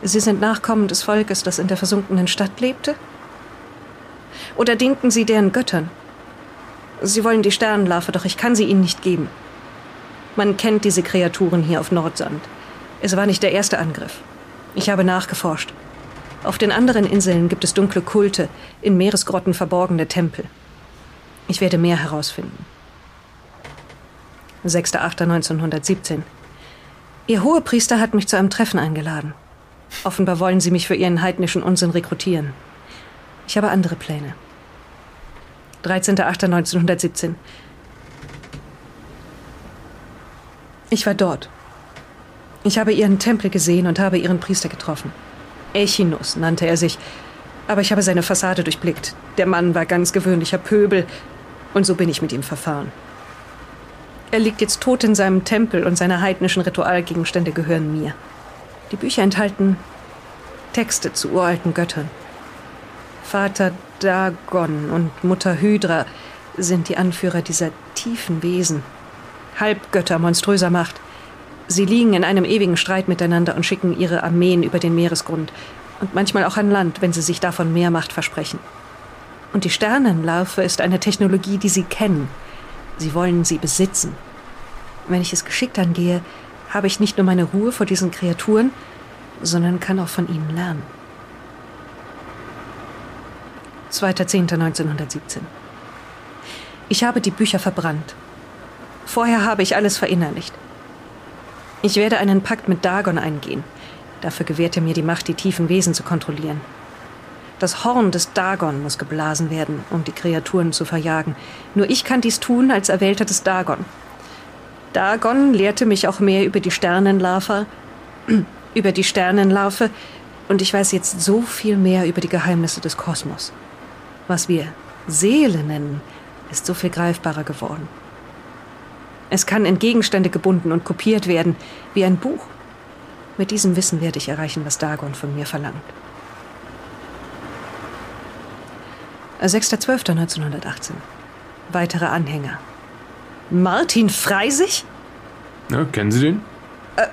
Sie sind Nachkommen des Volkes, das in der versunkenen Stadt lebte? Oder dienten sie deren Göttern? Sie wollen die Sternenlarve, doch ich kann sie ihnen nicht geben. Man kennt diese Kreaturen hier auf Nordsand. Es war nicht der erste Angriff. Ich habe nachgeforscht. Auf den anderen Inseln gibt es dunkle Kulte, in Meeresgrotten verborgene Tempel. Ich werde mehr herausfinden. 6.8.1917. Ihr Hohepriester hat mich zu einem Treffen eingeladen. Offenbar wollen sie mich für ihren heidnischen Unsinn rekrutieren. Ich habe andere Pläne. 13.8.1917. Ich war dort. Ich habe ihren Tempel gesehen und habe ihren Priester getroffen. Echinus nannte er sich. Aber ich habe seine Fassade durchblickt. Der Mann war ganz gewöhnlicher Pöbel. Und so bin ich mit ihm verfahren. Er liegt jetzt tot in seinem Tempel und seine heidnischen Ritualgegenstände gehören mir. Die Bücher enthalten Texte zu uralten Göttern. Vater Dagon und Mutter Hydra sind die Anführer dieser tiefen Wesen. Halbgötter monströser Macht. Sie liegen in einem ewigen Streit miteinander und schicken ihre Armeen über den Meeresgrund und manchmal auch an Land, wenn sie sich davon mehr Macht versprechen. Und die Sternenlarve ist eine Technologie, die sie kennen. Sie wollen sie besitzen. Wenn ich es geschickt angehe, habe ich nicht nur meine Ruhe vor diesen Kreaturen, sondern kann auch von ihnen lernen. 2.10.1917 Ich habe die Bücher verbrannt. Vorher habe ich alles verinnerlicht. Ich werde einen Pakt mit Dagon eingehen. Dafür gewährt er mir die Macht, die tiefen Wesen zu kontrollieren. Das Horn des Dagon muss geblasen werden, um die Kreaturen zu verjagen. Nur ich kann dies tun als Erwählter des Dagon. Dagon lehrte mich auch mehr über die Sternenlarve, über die Sternenlarve, und ich weiß jetzt so viel mehr über die Geheimnisse des Kosmos. Was wir Seele nennen, ist so viel greifbarer geworden. Es kann in Gegenstände gebunden und kopiert werden, wie ein Buch. Mit diesem Wissen werde ich erreichen, was Dagon von mir verlangt. 6.12.1918. Weitere Anhänger. Martin Freisig? Ja, kennen Sie den? Äh,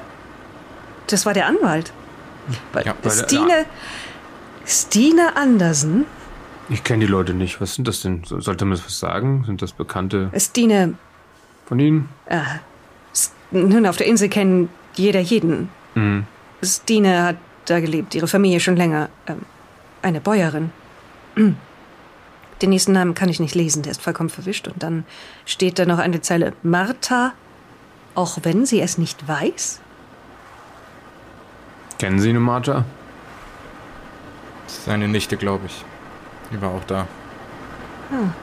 das war der Anwalt. Ja, Stine. Der, ja. Stine Andersen? Ich kenne die Leute nicht. Was sind das denn? Sollte man das was sagen? Sind das Bekannte? Stine. Von Ihnen? Äh, nun, auf der Insel kennen jeder jeden. Mhm. Stine hat da gelebt, ihre Familie schon länger. Ähm, eine Bäuerin. Den nächsten Namen kann ich nicht lesen, der ist vollkommen verwischt. Und dann steht da noch eine Zeile Martha, auch wenn sie es nicht weiß. Kennen Sie eine Martha? Seine Nichte, glaube ich. Die war auch da. Hm.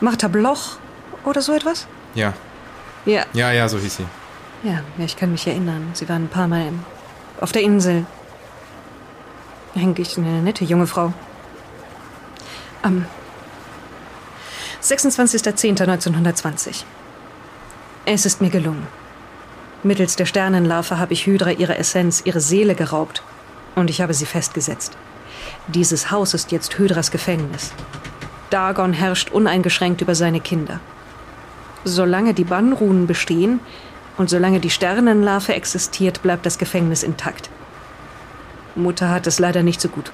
Martha Bloch oder so etwas? Ja. Ja. Ja, ja, so hieß sie. Ja, ja, ich kann mich erinnern. Sie waren ein paar Mal auf der Insel. Eigentlich eine nette junge Frau. Am 26.10.1920. Es ist mir gelungen. Mittels der Sternenlarve habe ich Hydra ihre Essenz, ihre Seele geraubt. Und ich habe sie festgesetzt. Dieses Haus ist jetzt Hydras Gefängnis. Dagon herrscht uneingeschränkt über seine Kinder. Solange die Bannrunen bestehen und solange die Sternenlarve existiert, bleibt das Gefängnis intakt. Mutter hat es leider nicht so gut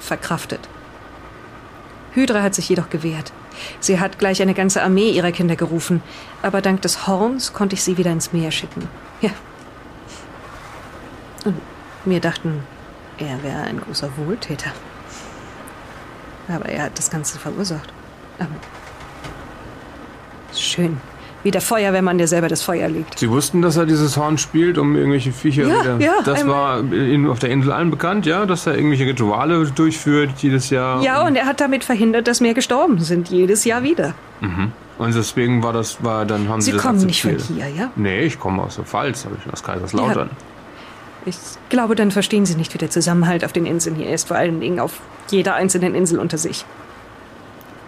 verkraftet. Hydra hat sich jedoch gewehrt. Sie hat gleich eine ganze Armee ihrer Kinder gerufen, aber dank des Horns konnte ich sie wieder ins Meer schicken. Ja. Und wir dachten, er wäre ein großer Wohltäter. Aber er hat das Ganze verursacht. Aber schön. Wie der Feuerwehrmann, der selber das Feuer legt. Sie wussten, dass er dieses Horn spielt, um irgendwelche Viecher ja, wieder. Ja, das war auf der Insel allen bekannt, ja, dass er irgendwelche Rituale durchführt jedes Jahr. Ja, und er hat damit verhindert, dass mehr gestorben sind, jedes Jahr wieder. Mhm. Und deswegen war das, war dann haben Sie, Sie das kommen nicht von hier, ja? Nee, ich komme aus der Pfalz, habe ich aus Kaiserslautern. Ja. Ich glaube, dann verstehen Sie nicht, wie der Zusammenhalt auf den Inseln hier ist, vor allen Dingen auf jeder einzelnen Insel unter sich.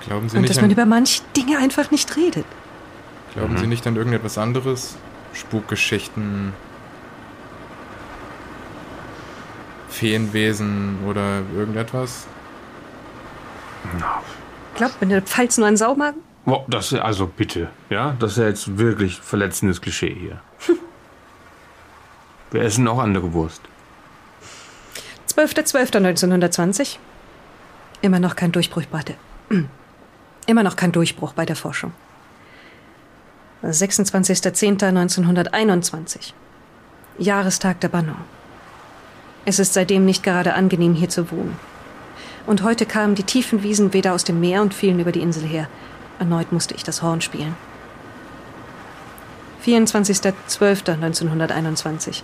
Glauben Sie und nicht dass man über manche Dinge einfach nicht redet. Glauben mhm. Sie nicht an irgendetwas anderes? Spukgeschichten, Feenwesen oder irgendetwas? Glaubt man der Pfalz nur an Saumagen? Oh, das also bitte, ja, das ist ja jetzt wirklich verletzendes Klischee hier. Wir essen auch andere Wurst. 12.12.1920. Immer noch kein Durchbruch bei der, immer noch kein Durchbruch bei der Forschung. 26.10.1921. Jahrestag der Bannung. Es ist seitdem nicht gerade angenehm, hier zu wohnen. Und heute kamen die tiefen Wiesen weder aus dem Meer und fielen über die Insel her. Erneut musste ich das Horn spielen. 24.12.1921.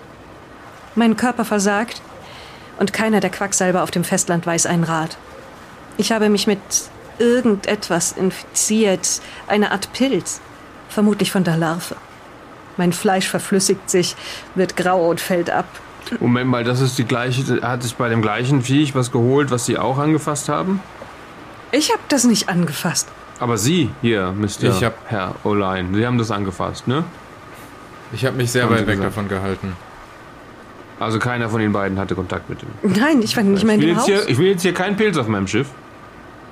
Mein Körper versagt und keiner der Quacksalber auf dem Festland weiß einen Rat. Ich habe mich mit irgendetwas infiziert, eine Art Pilz vermutlich von der Larve. Mein Fleisch verflüssigt sich, wird grau und fällt ab. Moment mal, das ist die gleiche. Hat sich bei dem gleichen Viech was geholt, was Sie auch angefasst haben? Ich habe das nicht angefasst. Aber Sie hier, Mr. Ich hab- Herr O'Lein, Sie haben das angefasst, ne? Ich habe mich sehr Haben weit weg gesagt. davon gehalten. Also keiner von den beiden hatte Kontakt mit dem. Nein, ich war nicht mehr Ich in dem Haus. hier, ich will jetzt hier keinen Pilz auf meinem Schiff.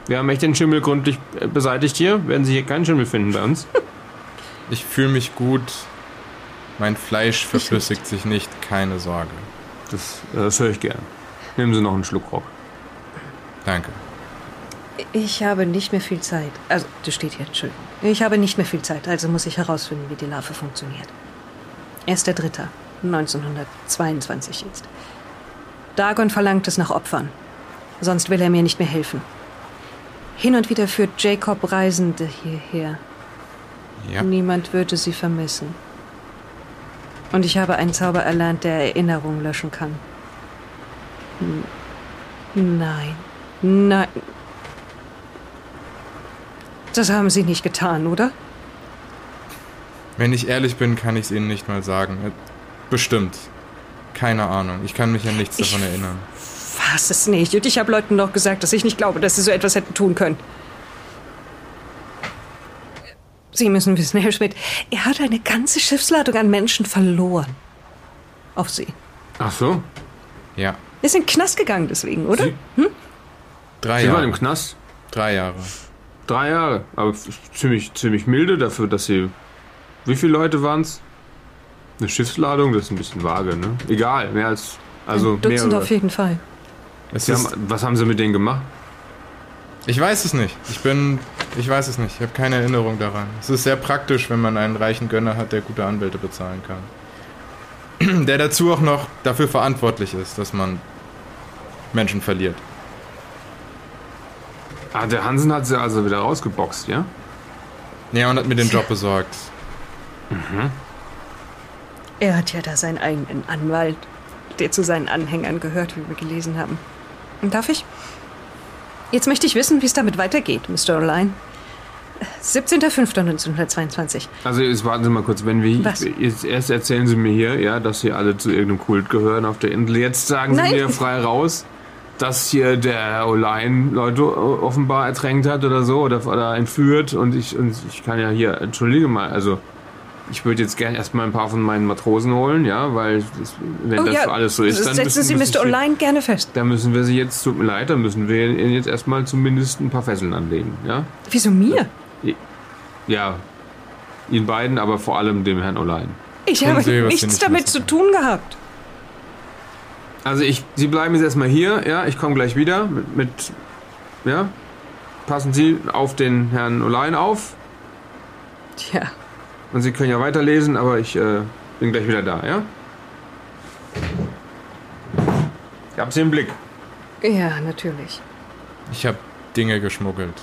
Wir haben echt den Schimmel gründlich äh, beseitigt hier. Werden Sie hier keinen Schimmel finden bei uns? Ich fühle mich gut. Mein Fleisch verflüssigt sich nicht, keine Sorge. Das, das höre ich gern. Nehmen Sie noch einen Schluck Rock. Danke. Ich habe nicht mehr viel Zeit. Also, das steht hier, Entschuldigung. Ich habe nicht mehr viel Zeit, also muss ich herausfinden, wie die Larve funktioniert. Erster Dritter, 1922 jetzt. Dagon verlangt es nach Opfern. Sonst will er mir nicht mehr helfen. Hin und wieder führt Jacob Reisende hierher. Ja. Niemand würde sie vermissen. Und ich habe einen Zauber erlernt, der Erinnerungen löschen kann. Nein. Nein. Das haben Sie nicht getan, oder? Wenn ich ehrlich bin, kann ich es Ihnen nicht mal sagen. Äh, Bestimmt. Keine Ahnung. Ich kann mich an nichts Ich- davon erinnern. Was es nicht. Und ich habe Leuten doch gesagt, dass ich nicht glaube, dass sie so etwas hätten tun können. Sie müssen wissen, Herr Schmidt, er hat eine ganze Schiffsladung an Menschen verloren. Auf Sie. Ach so? Ja. Er ist in den Knast gegangen deswegen, oder? Sie, Drei Sie waren im Jahre. Knast? Drei Jahre. Drei Jahre. Aber ziemlich, ziemlich milde dafür, dass Sie... Wie viele Leute waren es? Eine Schiffsladung? Das ist ein bisschen vage, ne? Egal, mehr als... Also Ein Dutzend mehrere. auf jeden Fall. Es Sie ist, haben, was haben Sie mit denen gemacht? Ich weiß es nicht. Ich bin. Ich weiß es nicht. Ich habe keine Erinnerung daran. Es ist sehr praktisch, wenn man einen reichen Gönner hat, der gute Anwälte bezahlen kann. Der dazu auch noch dafür verantwortlich ist, dass man Menschen verliert. Ah, der Hansen hat sie also wieder rausgeboxt, ja? Ja, und hat mir den Job besorgt. Er hat ja da seinen eigenen Anwalt, der zu seinen Anhängern gehört, wie wir gelesen haben. Darf ich? Jetzt möchte ich wissen, wie es damit weitergeht, Mr. O'Lein. 17.05.1922. Also jetzt warten Sie mal kurz, wenn wir Was? jetzt erst erzählen Sie mir hier, ja, dass Sie alle zu irgendeinem Kult gehören auf der Insel. Jetzt sagen Nein. Sie mir frei raus, dass hier der O'Lein Leute offenbar ertränkt hat oder so oder, oder entführt und ich und ich kann ja hier, entschuldige mal, also ich würde jetzt gerne erstmal ein paar von meinen Matrosen holen, ja, weil das, wenn das alles so ist, dann setzen müssen, Sie müssen Mr. O'Lein gerne fest. Da müssen wir sie jetzt, tut mir leid, da müssen wir ihnen jetzt erstmal zumindest ein paar Fesseln anlegen, ja? Wieso mir? Ja, Ihnen beiden, aber vor allem dem Herrn O'Lein. Ich habe Sie, nichts nicht damit zu tun gehabt. Also ich, Sie bleiben jetzt erstmal hier, ja, ich komme gleich wieder mit, mit, ja, passen Sie auf den Herrn O'Lein auf Tja, und Sie können ja weiterlesen, aber ich äh, bin gleich wieder da, ja? Ich hab Sie im Blick. ja, natürlich. Ich habe Dinge geschmuggelt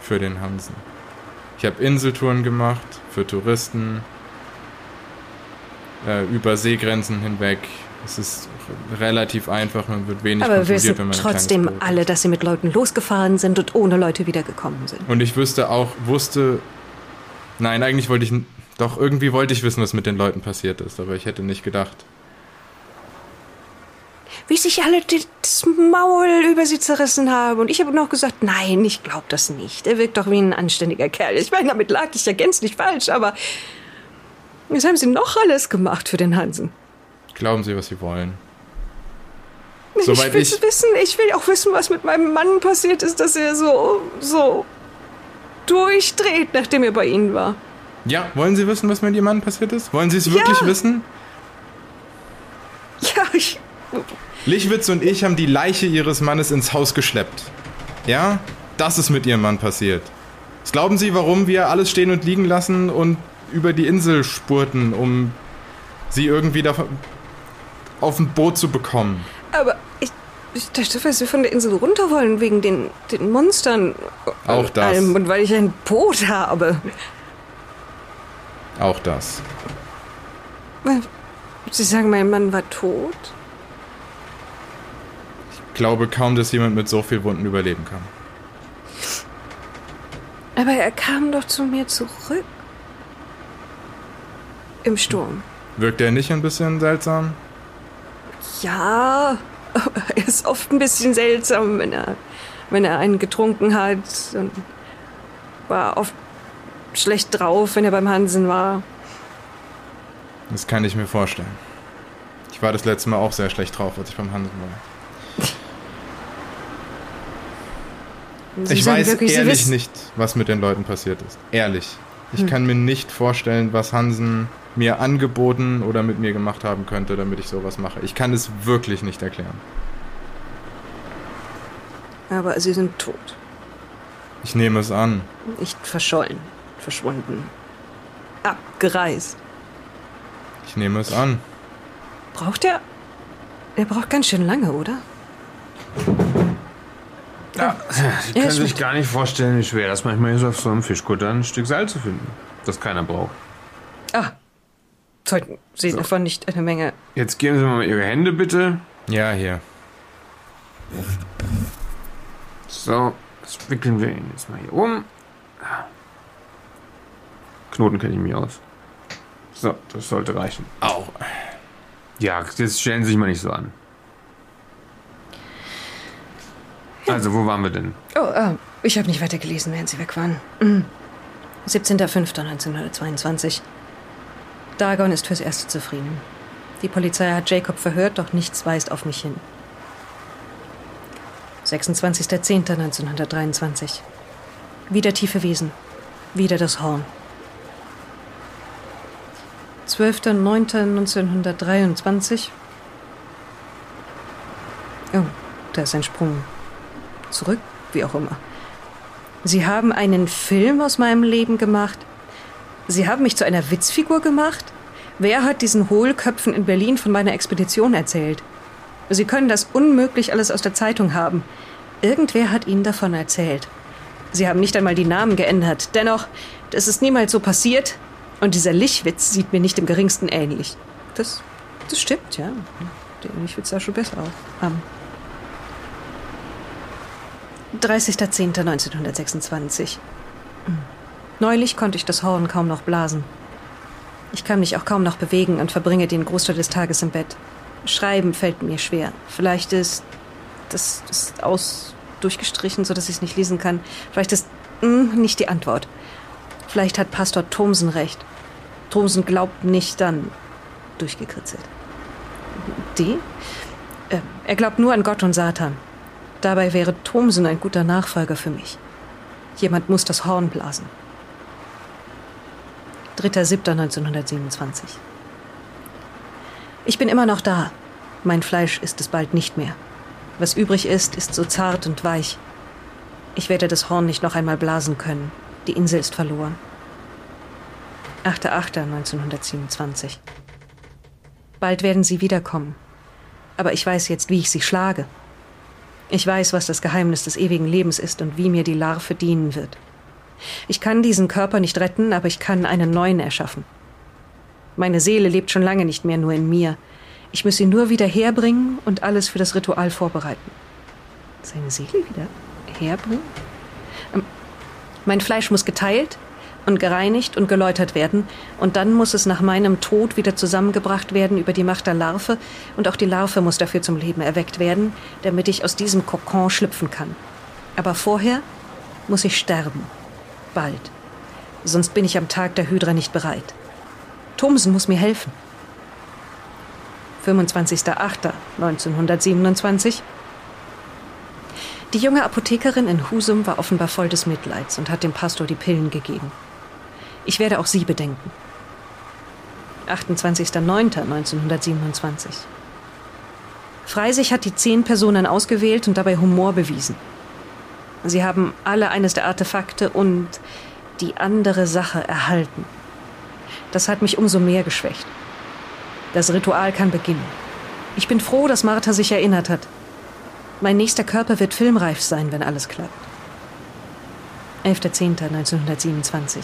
für den Hansen. Ich habe Inseltouren gemacht für Touristen, äh, über Seegrenzen hinweg. Es ist relativ einfach, man wird wenig Aber wir kontrolliert, wissen trotzdem alle, dass Sie mit Leuten losgefahren sind und ohne Leute wiedergekommen sind. Und ich wüsste auch, wusste. Nein, eigentlich wollte ich. Doch, irgendwie wollte ich wissen, was mit den Leuten passiert ist, aber ich hätte nicht gedacht. Wie sich alle das Maul über Sie zerrissen haben. Und ich habe noch gesagt, nein, ich glaube das nicht. Er wirkt doch wie ein anständiger Kerl. Ich meine, damit lag ich ja gänzlich falsch, aber was haben Sie noch alles gemacht für den Hansen? Glauben Sie, was Sie wollen. ich Soweit will ich- wissen, ich will auch wissen, was mit meinem Mann passiert ist, dass er so, so durchdreht, nachdem er bei Ihnen war. Ja, wollen Sie wissen, was mit Ihrem Mann passiert ist? Wollen Sie es wirklich Ja. wissen? Ja, ich, Lichwitz und ich haben die Leiche ihres Mannes ins Haus geschleppt. Ja? Das ist mit ihrem Mann passiert. Was glauben Sie, warum wir alles stehen und liegen lassen und über die Insel spurten, um sie irgendwie davon auf ein Boot zu bekommen? aber ich, ich dachte, weil Sie von der Insel runter wollen, wegen den, den Monstern. Auch und das. allem Und weil ich ein Boot habe. Auch das. Sie sagen, mein Mann war tot? Ich glaube kaum, dass jemand mit so viel Wunden überleben kann. Aber er kam doch zu mir zurück. Im Sturm. Wirkt er nicht ein bisschen seltsam? Ja, er ist oft ein bisschen seltsam, wenn er, wenn er einen getrunken hat. Und war oft schlecht drauf, wenn er beim Hansen war. Das kann ich mir vorstellen. Ich war das letzte Mal auch sehr schlecht drauf, als ich beim Hansen war. Sie ich weiß wirklich, ehrlich nicht, was mit den Leuten passiert ist. Ehrlich. Ich kann mir nicht vorstellen, was Hansen mir angeboten oder mit mir gemacht haben könnte, damit ich sowas mache. Ich kann es wirklich nicht erklären. Aber Sie sind tot. Ich nehme es an. Nicht verschollen, verschwunden. Abgereist. Ich nehme es an. Braucht er. Er braucht ganz schön lange, oder? Ja, Sie Ja, können sich gut. gar nicht vorstellen, wie schwer das manchmal ist, auf so einem Fischkutter ein Stück Seil zu finden, das keiner braucht. Ah. Sollten Sie So. davon nicht eine Menge. Jetzt geben Sie mir mal Ihre Hände bitte. Ja, hier. So, das wickeln wir ihn jetzt mal hier um. Knoten kenne ich mich aus. So, das sollte reichen. Au. Ja, jetzt stellen Sie sich mal nicht so an. Also, wo waren wir denn? Oh, ah, ich habe nicht weiter gelesen, während Sie weg waren. Mhm. 17.05.1922. Dagon ist fürs Erste zufrieden. Die Polizei hat Jacob verhört, doch nichts weist auf mich hin. 26.10.1923. Wieder tiefe Wesen. Wieder das Horn. 12.09.1923. Oh, da ist ein Sprung. Zurück, wie auch immer. Sie haben einen Film aus meinem Leben gemacht. Sie haben mich zu einer Witzfigur gemacht. Wer hat diesen Hohlköpfen in Berlin von meiner Expedition erzählt? Sie können das unmöglich alles aus der Zeitung haben. Irgendwer hat Ihnen davon erzählt. Sie haben nicht einmal die Namen geändert. Dennoch, das ist niemals so passiert. Und dieser Lichwitz sieht mir nicht im geringsten ähnlich. Das, das stimmt, ja. Der Lichwitz sah schon besser aus. Ähm, 30.10.1926. Hm. Neulich konnte ich das Horn kaum noch blasen. Ich kann mich auch kaum noch bewegen und verbringe den Großteil des Tages im Bett. Schreiben fällt mir schwer. Vielleicht ist das, das Aus durchgestrichen, sodass ich es nicht lesen kann. Vielleicht ist mm, nicht die Antwort. Vielleicht hat Pastor Thomsen recht. Thomsen glaubt nicht dann. Durchgekritzelt. Die? Äh, er glaubt nur an Gott und Satan. Dabei wäre Thomsen ein guter Nachfolger für mich. Jemand muss das Horn blasen. 3.7.1927. Ich bin immer noch da. Mein Fleisch ist es bald nicht mehr. Was übrig ist, ist so zart und weich. Ich werde das Horn nicht noch einmal blasen können. Die Insel ist verloren. 8.8.1927. Bald werden sie wiederkommen. Aber ich weiß jetzt, wie ich sie schlage. Ich weiß, was das Geheimnis des ewigen Lebens ist und wie mir die Larve dienen wird. Ich kann diesen Körper nicht retten, aber ich kann einen neuen erschaffen. Meine Seele lebt schon lange nicht mehr nur in mir. Ich muss sie nur wieder herbringen und alles für das Ritual vorbereiten. Seine Seele wieder herbringen? Mein Fleisch muss geteilt und gereinigt und geläutert werden, und dann muss es nach meinem Tod wieder zusammengebracht werden über die Macht der Larve, und auch die Larve muss dafür zum Leben erweckt werden, damit ich aus diesem Kokon schlüpfen kann. Aber vorher muss ich sterben. Bald. Sonst bin ich am Tag der Hydra nicht bereit. Thomsen muss mir helfen. 25.08.1927 Die junge Apothekerin in Husum war offenbar voll des Mitleids und hat dem Pastor die Pillen gegeben. Ich werde auch sie bedenken. 28.09.1927 Freisig hat die zehn Personen ausgewählt und dabei Humor bewiesen. Sie haben alle eines der Artefakte und die andere Sache erhalten. Das hat mich umso mehr geschwächt. Das Ritual kann beginnen. Ich bin froh, dass Martha sich erinnert hat. Mein nächster Körper wird filmreif sein, wenn alles klappt. 11.10.1927.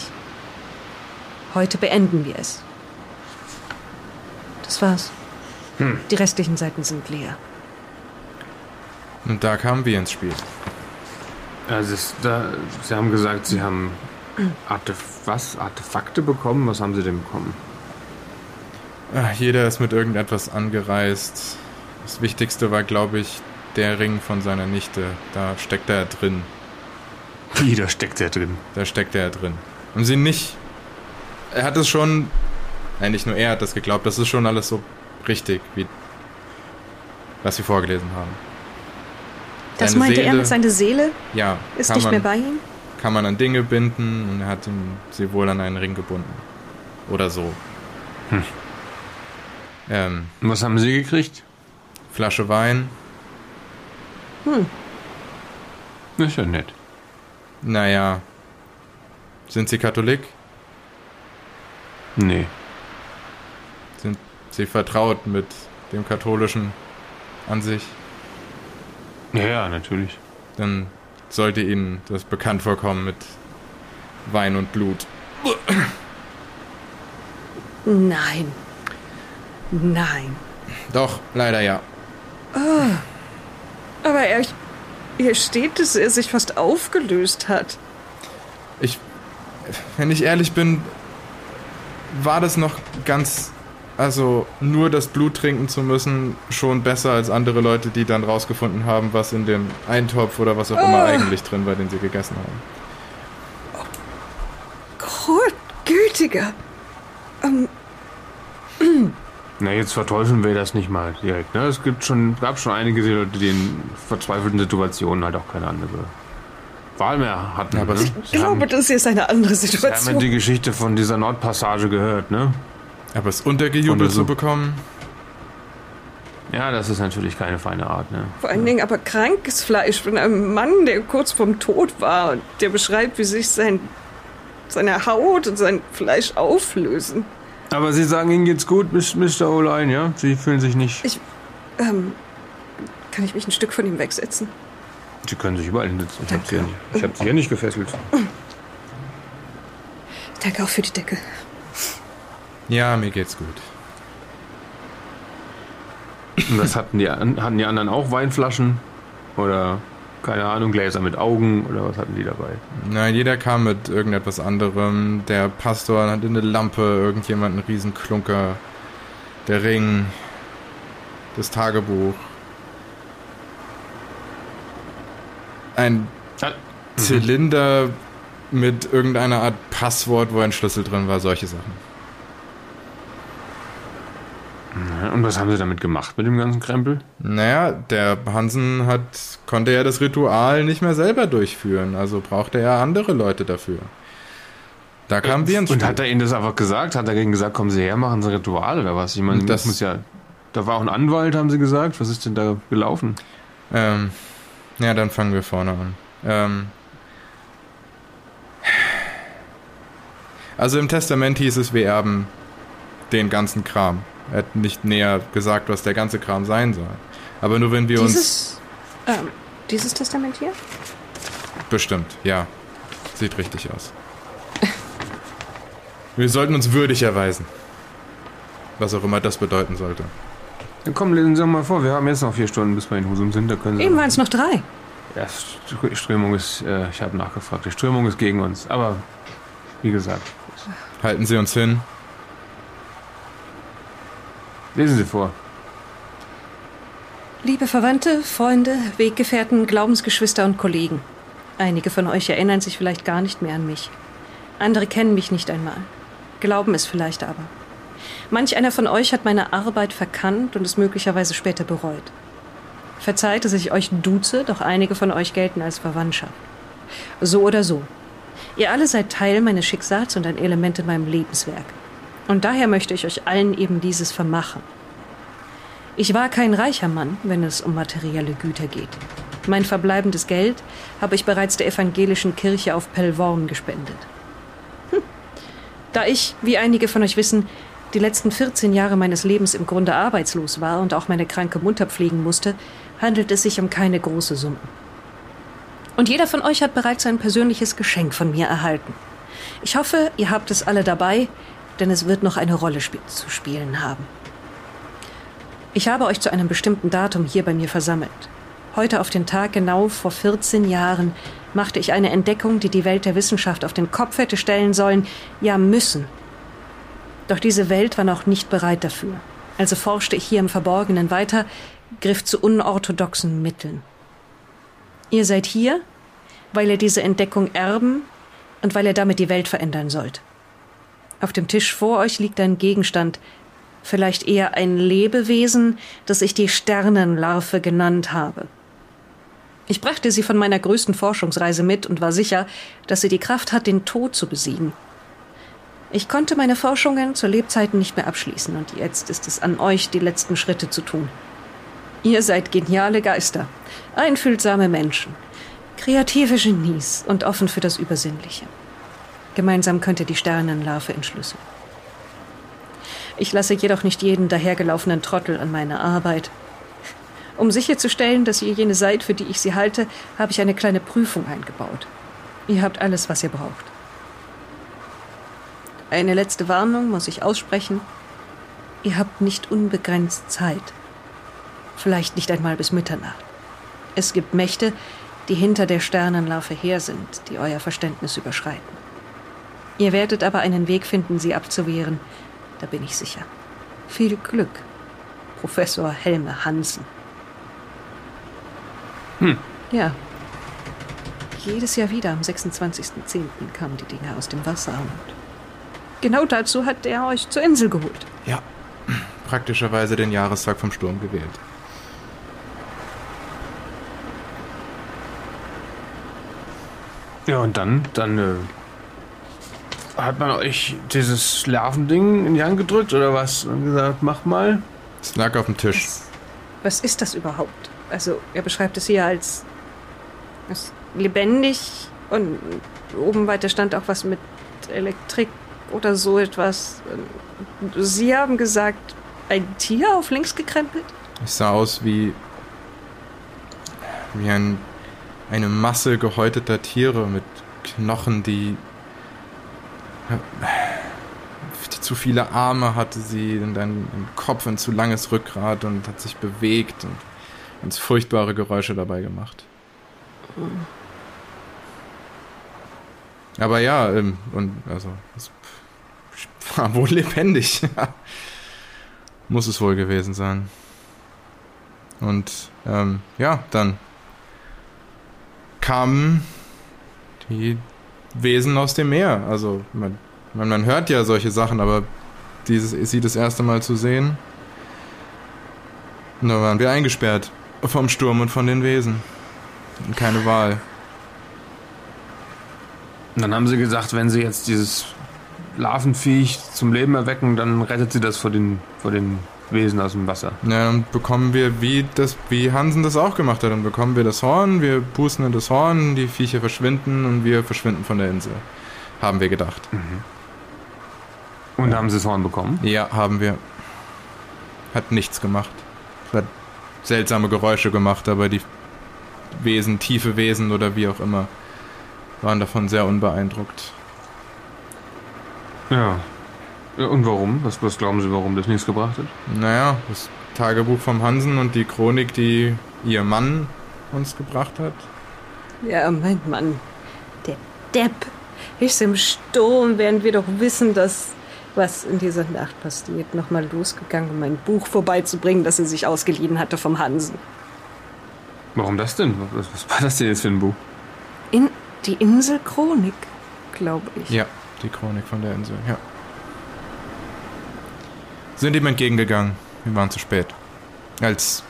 Heute beenden wir es. Das war's. Die restlichen Seiten sind leer. Und da kamen wir ins Spiel. Also es, da, Sie haben gesagt, Sie haben Artef was? Artefakte bekommen? Was haben Sie denn bekommen? Ah, Jeder ist mit irgendetwas angereist. Das Wichtigste war, glaube ich, der Ring von seiner Nichte. Da steckt er drin. Wie, da steckt er drin? Da steckt er drin. Und sie nicht. Er hat es schon. Nein, nicht nur er hat das geglaubt, das ist schon alles so richtig, wie was sie vorgelesen haben. Das Seine meinte er Seele- mit seiner Seele? Ja, Ist nicht man, mehr bei ihm? kann man an Dinge binden und er hat ihn, sie wohl an einen Ring gebunden. Oder so. Hm. Ähm, Und was haben sie gekriegt? Flasche Wein. Das ist ja nett. Naja. Sind Sie Katholik? Nee. Sind Sie vertraut mit dem Katholischen an sich? Ja, ja, natürlich. Dann sollte Ihnen das bekannt vorkommen mit Wein und Blut. Nein. Nein. Doch, leider ja. Aber er, hier steht, dass er sich fast aufgelöst hat. Ich, wenn ich ehrlich bin, war das noch ganz, also nur das Blut trinken zu müssen, schon besser als andere Leute, die dann rausgefunden haben, was in dem Eintopf oder was auch immer eigentlich drin war, den sie gegessen haben. Gott, gütiger. Na, jetzt verteufeln wir das nicht mal direkt. Ne? Es gibt schon, gab schon einige Leute, die in verzweifelten Situationen halt auch keine andere Wahl mehr hatten. Aber ne? ich glaube, das hier ist eine andere Sie haben ja Situation. die Geschichte von dieser Nordpassage gehört, ne? Aber es untergejubelt zu bekommen, Ja, das ist natürlich keine feine Art, ne? Vor allen Dingen aber krankes Fleisch von einem Mann, der kurz vorm Tod war und der beschreibt, wie sich sein, seine Haut und sein Fleisch auflösen. Aber Sie sagen, Ihnen geht's gut, Mr. O'Lein, ja? Sie fühlen sich nicht... Ich, ähm, kann ich mich ein Stück von ihm wegsetzen? Sie können sich überall hinsetzen. Ich habe Sie, ja nicht- ich hab Sie hier nicht gefesselt. Danke auch für die Decke. ja, mir geht's gut. Und das hatten die, hatten die anderen auch Weinflaschen? Oder, keine Ahnung, Gläser mit Augen? Oder was hatten die dabei? Na, jeder kam mit irgendetwas anderem. Der Pastor hatte eine Lampe, irgendjemand einen Riesenklunker, der Ring, das Tagebuch. Ein Ah, Zylinder mit irgendeiner Art Passwort, wo ein Schlüssel drin war, solche Sachen. Und was haben Sie damit gemacht mit dem ganzen Krempel? Naja, der Hansen hat, konnte ja das Ritual nicht mehr selber durchführen, also brauchte er andere Leute dafür. Da kamen wir ins Und Spiel. hat er Ihnen das einfach gesagt? Hat er gegen gesagt, kommen Sie her, machen Sie ein Ritual oder was? Ich meine, das Das- muss ja. Da war auch ein Anwalt, haben Sie gesagt. Was ist denn da gelaufen? Ähm, ja, dann fangen wir vorne an. Ähm, also im Testament hieß es, wir erben den ganzen Kram. Er hat nicht näher gesagt, was der ganze Kram sein soll. Aber nur wenn wir uns... Dieses, ähm, dieses Testament hier? Bestimmt, ja. Sieht richtig aus. Wir sollten uns würdig erweisen. Was auch immer das bedeuten sollte. Dann komm, lesen Sie doch mal vor. Wir haben jetzt noch vier Stunden, bis wir in Husum sind. Da können Sie. Eben waren es noch drei. Ja, St- Strömung ist. Äh, ich habe nachgefragt. Die Strömung ist gegen uns. Aber wie gesagt, Halten Sie uns hin. Lesen Sie vor. Liebe Verwandte, Freunde, Weggefährten, Glaubensgeschwister und Kollegen. Einige von euch erinnern sich vielleicht gar nicht mehr an mich. Andere kennen mich nicht einmal. Glauben es vielleicht aber. Manch einer von euch hat meine Arbeit verkannt und es möglicherweise später bereut. Verzeiht, dass ich euch duze, doch einige von euch gelten als Verwandtschaft. So oder so. Ihr alle seid Teil meines Schicksals und ein Element in meinem Lebenswerk. Und daher möchte ich euch allen eben dieses vermachen. Ich war kein reicher Mann, wenn es um materielle Güter geht. Mein verbleibendes Geld habe ich bereits der evangelischen Kirche auf Pellworm gespendet. Hm. Da ich, wie einige von euch wissen, die letzten 14 Jahre meines Lebens im Grunde arbeitslos war und auch meine kranke Mutter pflegen musste, handelt es sich um keine große Summe. Und jeder von euch hat bereits ein persönliches Geschenk von mir erhalten. Ich hoffe, ihr habt es alle dabei, denn es wird noch eine Rolle sp zu spielen haben. Ich habe euch zu einem bestimmten Datum hier bei mir versammelt. Heute auf den Tag genau vor 14 Jahren machte ich eine Entdeckung, die die Welt der Wissenschaft auf den Kopf hätte stellen sollen, ja müssen. Doch diese Welt war noch nicht bereit dafür. Also forschte ich hier im Verborgenen weiter, griff zu unorthodoxen Mitteln. Ihr seid hier, weil ihr diese Entdeckung erben und weil ihr damit die Welt verändern sollt. Auf dem Tisch vor euch liegt ein Gegenstand, vielleicht eher ein Lebewesen, das ich die Sternenlarve genannt habe. Ich brachte sie von meiner größten Forschungsreise mit und war sicher, dass sie die Kraft hat, den Tod zu besiegen. Ich konnte meine Forschungen zu Lebzeiten nicht mehr abschließen und jetzt ist es an euch, die letzten Schritte zu tun. Ihr seid geniale Geister, einfühlsame Menschen, kreative Genies und offen für das Übersinnliche. Gemeinsam könnt ihr die Sternenlarve entschlüsseln. Ich lasse jedoch nicht jeden dahergelaufenen Trottel an meine Arbeit. Um sicherzustellen, dass ihr jene seid, für die ich sie halte, habe ich eine kleine Prüfung eingebaut. Ihr habt alles, was ihr braucht. Eine letzte Warnung muss ich aussprechen. Ihr habt nicht unbegrenzt Zeit. Vielleicht nicht einmal bis Mitternacht. Es gibt Mächte, die hinter der Sternenlarve her sind, die euer Verständnis überschreiten. Ihr werdet aber einen Weg finden, sie abzuwehren, da bin ich sicher. Viel Glück, Professor Helme Hansen. Hm. Ja. Jedes Jahr wieder am 26.10. kamen die Dinge aus dem Wasser und genau dazu hat er euch zur Insel geholt. Ja, praktischerweise den Jahrestag vom Sturm gewählt. Ja, und dann, dann äh, hat man euch dieses Larvending in die Hand gedrückt oder was? Und gesagt, mach mal. Es lag auf dem Tisch. Was, was ist das überhaupt? Also, er beschreibt es hier als, als lebendig und oben weiter stand auch was mit Elektrik oder so etwas. Sie haben gesagt, ein Tier auf links gekrempelt? Es sah aus wie, wie ein, eine Masse gehäuteter Tiere mit Knochen, die, die zu viele Arme hatte sie und einen Kopf, ein zu langes Rückgrat und hat sich bewegt und ganz furchtbare Geräusche dabei gemacht. Aber ja, ähm, und also es war wohl lebendig. Muss es wohl gewesen sein. Und ähm, ja, dann kamen die Wesen aus dem Meer. Also man, man, hört ja solche Sachen, aber dieses, sie das erste Mal zu sehen, da waren wir eingesperrt vom Sturm und von den Wesen. Keine Wahl. Und dann haben sie gesagt, wenn sie jetzt dieses Larvenviech zum Leben erwecken, dann rettet sie das vor den, vor den Wesen aus dem Wasser. Ja, dann bekommen wir, wie, das, wie Hansen das auch gemacht hat, dann bekommen wir das Horn, wir pusten in das Horn, die Viecher verschwinden und wir verschwinden von der Insel. Haben wir gedacht. Und haben sie das Horn bekommen? Ja, haben wir. Hat nichts gemacht. Hat seltsame Geräusche gemacht, aber die Wesen, tiefe Wesen oder wie auch immer, waren davon sehr unbeeindruckt. Ja. Und warum? Was, was glauben Sie, warum das nichts gebracht hat? Naja, das Tagebuch vom Hansen und die Chronik, die ihr Mann uns gebracht hat. Ja, mein Mann, der Depp ist im Sturm, während wir doch wissen, dass was in dieser Nacht passiert, nochmal losgegangen, um ein Buch vorbeizubringen, das er sich ausgeliehen hatte vom Hansen. Warum das denn? Was, was war das denn jetzt für ein Buch? In die Inselchronik, glaube ich. Ja, die Chronik von der Insel, ja. Sind ihm entgegengegangen. Wir waren zu spät. Als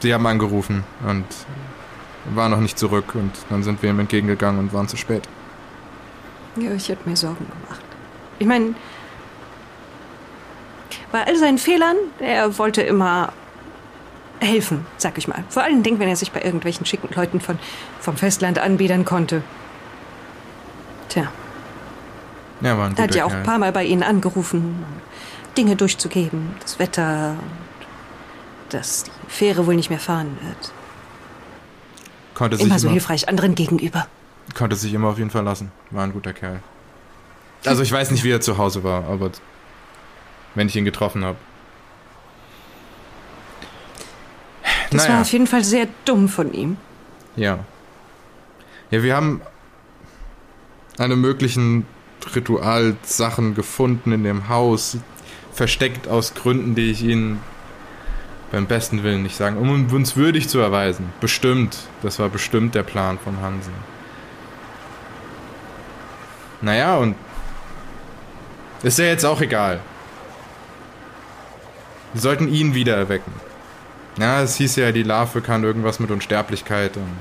sie haben angerufen und war noch nicht zurück und dann sind wir ihm entgegengegangen und waren zu spät. Ja, ich hätte mir Sorgen gemacht. Ich meine, bei all seinen Fehlern, er wollte immer helfen, sag ich mal. Vor allen Dingen, wenn er sich bei irgendwelchen schicken Leuten von, vom Festland anbiedern konnte. Tja, Ja, war ein er guter hat ja auch ein paar Mal bei ihnen angerufen, Dinge durchzugeben, das Wetter und dass die Fähre wohl nicht mehr fahren wird. Konnte sich Immer so immer, hilfreich anderen gegenüber. konnte sich immer auf ihn verlassen. War ein guter Kerl. Also ich weiß nicht, wie er zu Hause war, aber wenn ich ihn getroffen habe. Das war auf jeden Fall sehr dumm von ihm. Ja. Ja, wir haben alle möglichen Ritualsachen gefunden in dem Haus. Versteckt aus Gründen, die ich Ihnen beim besten Willen nicht sagen, um uns würdig zu erweisen. Bestimmt. Das war bestimmt der Plan von Hansen. Naja, und ist ja jetzt auch egal. Wir sollten ihn wieder erwecken. Ja, es hieß ja, die Larve kann irgendwas mit Unsterblichkeit und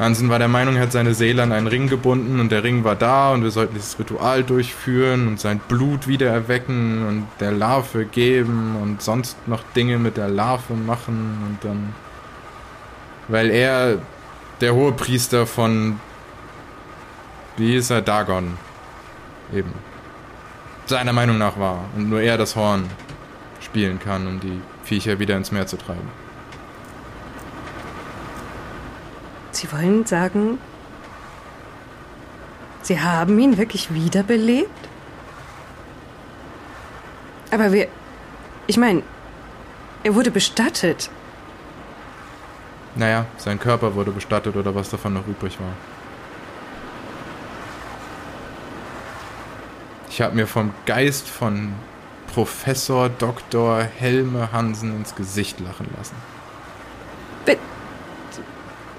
Hansen war der Meinung, er hat seine Seele an einen Ring gebunden und der Ring war da und wir sollten dieses Ritual durchführen und sein Blut wieder erwecken und der Larve geben und sonst noch Dinge mit der Larve machen und dann. Weil er der hohe Priester von. Wie hieß er? Dagon. Eben. Seiner Meinung nach war. Und nur er das Horn spielen kann, um die Viecher wieder ins Meer zu treiben. Sie wollen sagen, Sie haben ihn wirklich wiederbelebt? Aber wir. Ich meine, er wurde bestattet. Naja, sein Körper wurde bestattet oder was davon noch übrig war. Ich habe mir vom Geist von Professor Dr. Helme Hansen ins Gesicht lachen lassen.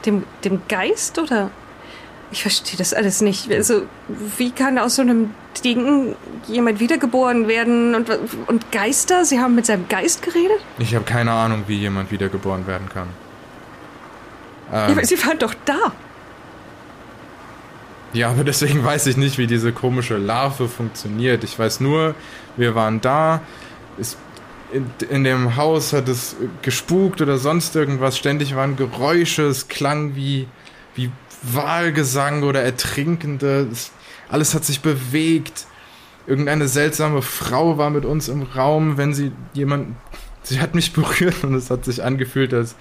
Dem, dem Geist oder? Ich verstehe das alles nicht. Also, wie kann aus so einem Ding jemand wiedergeboren werden und, und Geister? Sie haben mit seinem Geist geredet? Ich habe keine Ahnung, wie jemand wiedergeboren werden kann. Ähm, ja, Sie waren doch da. Ja, aber deswegen weiß ich nicht, wie diese komische Larve funktioniert. Ich weiß nur, wir waren da. Es in, dem Haus hat es gespukt oder sonst irgendwas. Ständig waren Geräusche, es klang wie, wie Wahlgesang oder Ertrinkende. Es, alles hat sich bewegt. Irgendeine seltsame Frau war mit uns im Raum, wenn sie jemand. Sie hat mich berührt und es hat sich angefühlt, als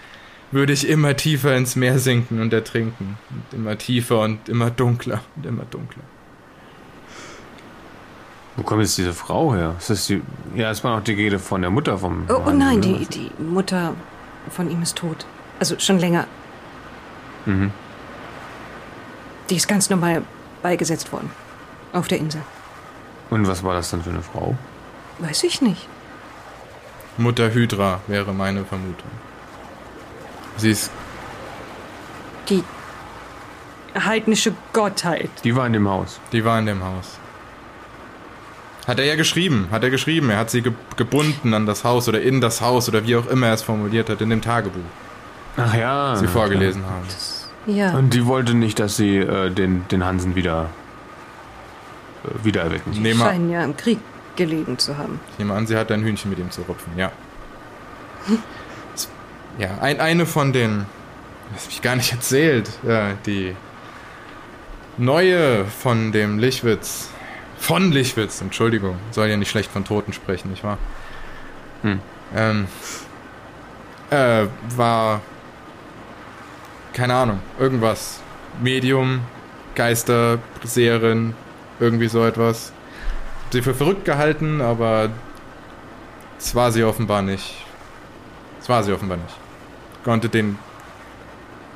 würde ich immer tiefer ins Meer sinken und ertrinken. Und immer tiefer und immer dunkler und immer dunkler. Wo kommt jetzt diese Frau her? Ist das die, ja, es war noch die Rede von der Mutter vom. Oh, oh nein, die, die Mutter von ihm ist tot. Also schon länger. Mhm. Die ist ganz normal beigesetzt worden. Auf der Insel. Und was war das dann für eine Frau? Weiß ich nicht. Mutter Hydra wäre meine Vermutung. Sie ist. Die heidnische Gottheit. Die war in dem Haus. Die war in dem Haus. Hat er ja geschrieben, hat er geschrieben. Er hat sie ge gebunden an das Haus oder in das Haus oder wie auch immer er es formuliert hat, in dem Tagebuch. Ach ja. Sie vorgelesen ja. haben. Ja. Und die wollte nicht, dass sie äh, den, den Hansen wieder äh, wiedererwecken. Die scheinen ja im Krieg gelegen zu haben. Ich nehme an, sie hat ein Hühnchen mit ihm zu rupfen, ja. ja, ein, eine von den, das habe ich gar nicht erzählt, ja, die neue von dem Lichwitz, von Lichwitz, Entschuldigung. Soll ja nicht schlecht von Toten sprechen, nicht wahr? Hm. Ähm, äh, war. Keine Ahnung, irgendwas. Medium, Geister, Seherin, irgendwie so etwas. Sie für verrückt gehalten, aber es war sie offenbar nicht. Es war sie offenbar nicht. Konnte den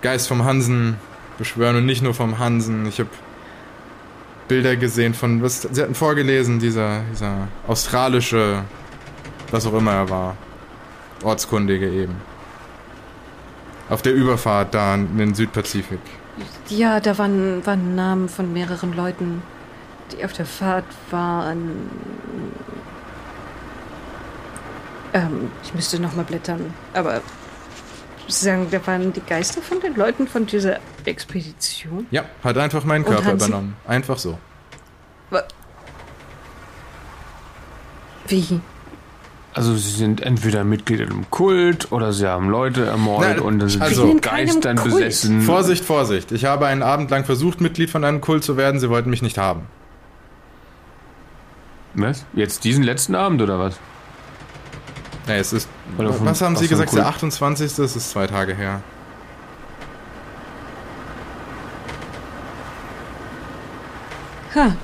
Geist vom Hansen beschwören und nicht nur vom Hansen. Ich habe Bilder gesehen von, was, sie hatten vorgelesen, dieser, dieser australische, was auch immer er war, Ortskundige eben. Auf der Überfahrt da in den Südpazifik. Ja, da waren, waren Namen von mehreren Leuten, die auf der Fahrt waren. Ähm, ich müsste nochmal blättern, aber Sie sagen, da waren die Geister von den Leuten von dieser Expedition? Ja, hat einfach meinen Körper übernommen. Einfach so. Wie? Also sie sind entweder Mitglieder im Kult oder sie haben Leute ermordet Na, und dann sind also, sie Geistern besessen. Vorsicht, Vorsicht. Ich habe einen Abend lang versucht, Mitglied von einem Kult zu werden. Sie wollten mich nicht haben. Was? Jetzt diesen letzten Abend oder was? Ja, es ist. Von, was haben Sie gesagt? Der 28. Das ist zwei Tage her. Ha.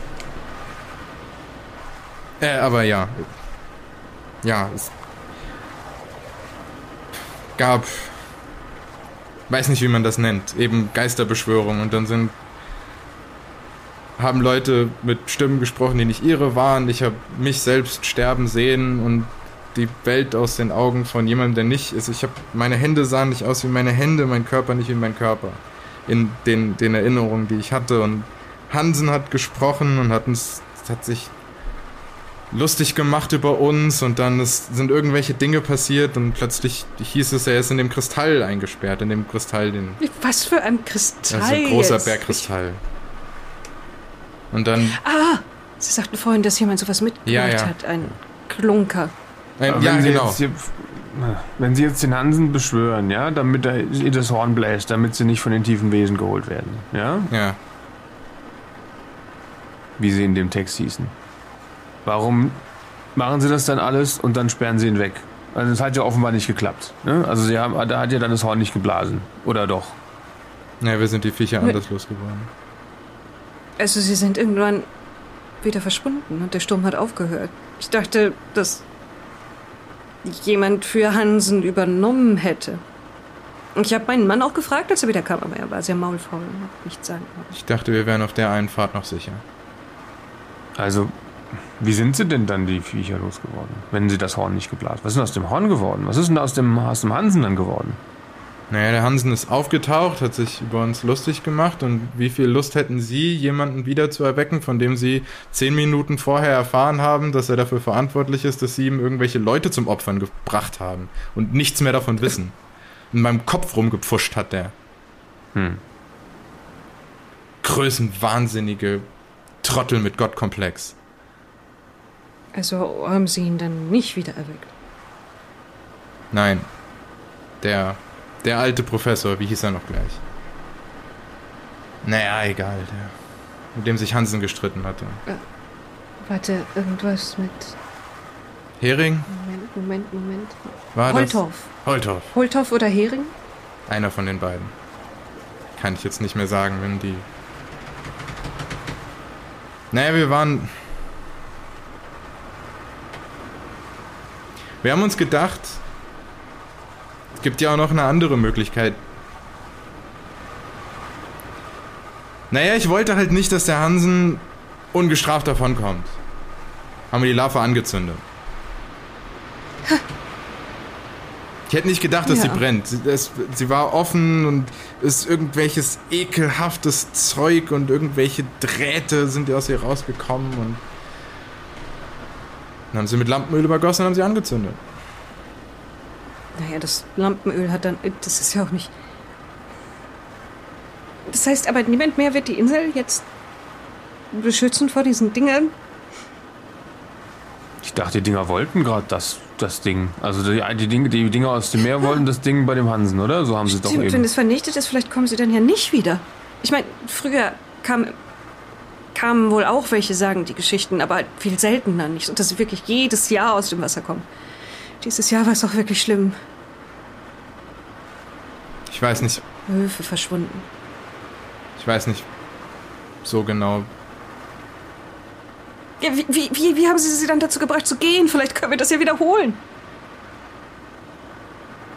Äh, aber ja. Ja, es gab. Weiß nicht, wie man das nennt. Eben Geisterbeschwörung und dann sind haben Leute mit Stimmen gesprochen, die nicht ihre waren. Ich habe mich selbst sterben sehen und die Welt aus den Augen von jemandem, der nicht ist. Ich habe meine Hände sahen nicht aus wie meine Hände, mein Körper nicht wie mein Körper. In den, den Erinnerungen, die ich hatte. Und Hansen hat gesprochen und hat uns, hat sich lustig gemacht über uns und dann ist, sind irgendwelche Dinge passiert und plötzlich hieß es, er ist in dem Kristall eingesperrt, in dem Kristall, den. Was für ein Kristall. Ist ein großer jetzt? Bergkristall. Und dann. Ah, Sie sagten vorhin, dass jemand sowas mitgebracht Ja, ja. hat. Ein Klunker. Ein, Aber ja, wenn Sie genau. Jetzt hier, wenn Sie jetzt den Hansen beschwören, ja, damit er ihr das Horn bläst, damit sie nicht von den tiefen Wesen geholt werden, ja, Ja. wie sie in dem Text hießen. Warum machen Sie das dann alles und dann sperren Sie ihn weg? Also das hat ja offenbar nicht geklappt. Ne? Also Sie haben, da hat ja dann das Horn nicht geblasen. Oder doch? Ja, wir sind die Viecher anders losgeworden. Also Sie sind irgendwann wieder verschwunden und der Sturm hat aufgehört. Ich dachte, dass jemand für Hansen übernommen hätte. Und ich habe meinen Mann auch gefragt, als er wieder kam, aber er war sehr maulfaul und hat nichts sagen wollen. Ich dachte, wir wären auf der einen Fahrt noch sicher. Also, wie sind Sie denn dann die Viecher losgeworden, wenn Sie das Horn nicht geblasen? Was ist denn aus dem Horn geworden? Was ist denn aus dem, aus dem Hansen dann geworden? Naja, der Hansen ist aufgetaucht, hat sich über uns lustig gemacht und wie viel Lust hätten Sie, jemanden wieder zu erwecken, von dem Sie zehn Minuten vorher erfahren haben, dass er dafür verantwortlich ist, dass Sie ihm irgendwelche Leute zum Opfern gebracht haben und nichts mehr davon wissen. In meinem Kopf rumgepfuscht hat der. Hm. Größenwahnsinnige Trottel mit Gottkomplex. Also haben Sie ihn dann nicht wieder erweckt? Nein. Der, der alte Professor, wie hieß er noch gleich? Naja, egal, der, mit dem sich Hansen gestritten hatte. Warte, irgendwas mit. Hering? Moment, Moment, Moment. War Holtorf. das? Holtorf. Holtorf oder Hering? Einer von den beiden. Kann ich jetzt nicht mehr sagen, wenn die. Naja, wir waren. Wir haben uns gedacht, gibt ja auch noch eine andere Möglichkeit. Naja, ich wollte halt nicht, dass der Hansen ungestraft davonkommt. Haben wir die Larve angezündet. Ich hätte nicht gedacht, dass Ja. sie brennt. Sie, es, sie war offen und ist irgendwelches ekelhaftes Zeug und irgendwelche Drähte sind aus ihr rausgekommen und dann haben sie mit Lampenöl übergossen und haben sie angezündet. Naja, das Lampenöl hat dann. Das ist ja auch nicht. Das heißt aber, niemand mehr wird die Insel jetzt beschützen vor diesen Dingern? Ich dachte, die Dinger wollten gerade das, das Ding. Also die, die, Dinge, die Dinger aus dem Meer wollten das Ding bei dem Hansen, oder? So haben sie es doch Stimmt, wenn eben. es vernichtet ist, vielleicht kommen sie dann ja nicht wieder. Ich meine, früher kam, kamen wohl auch welche, sagen die Geschichten, aber halt viel seltener nicht. Und dass sie wirklich jedes Jahr aus dem Wasser kommen. Dieses Jahr war es auch wirklich schlimm. Ich weiß nicht, Höfe verschwunden. ich weiß nicht so genau. Ja, wie, wie, wie, wie haben sie sie dann dazu gebracht zu gehen? Vielleicht können wir das ja wiederholen.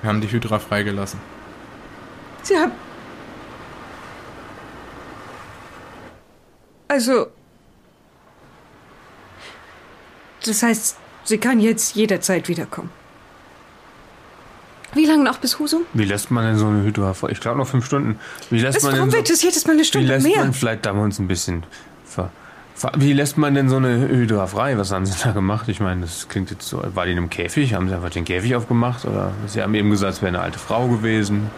Wir haben die Hydra freigelassen. Sie haben. Also. Das heißt, sie kann jetzt jederzeit wiederkommen. Wie lange noch bis Husum? Wie lässt man denn so eine Hydra vor? Ich glaube noch fünf Stunden. Wie lässt Bis man denn so, jedes Mal eine Wie Stunde lässt mehr? man, vielleicht da wir uns ein bisschen ver, ver, Wie lässt man denn so eine Hydra frei? Was haben sie da gemacht? Ich meine, das klingt jetzt so. War die in einem Käfig? Haben sie einfach den Käfig aufgemacht? Oder sie haben eben gesagt, es wäre eine alte Frau gewesen.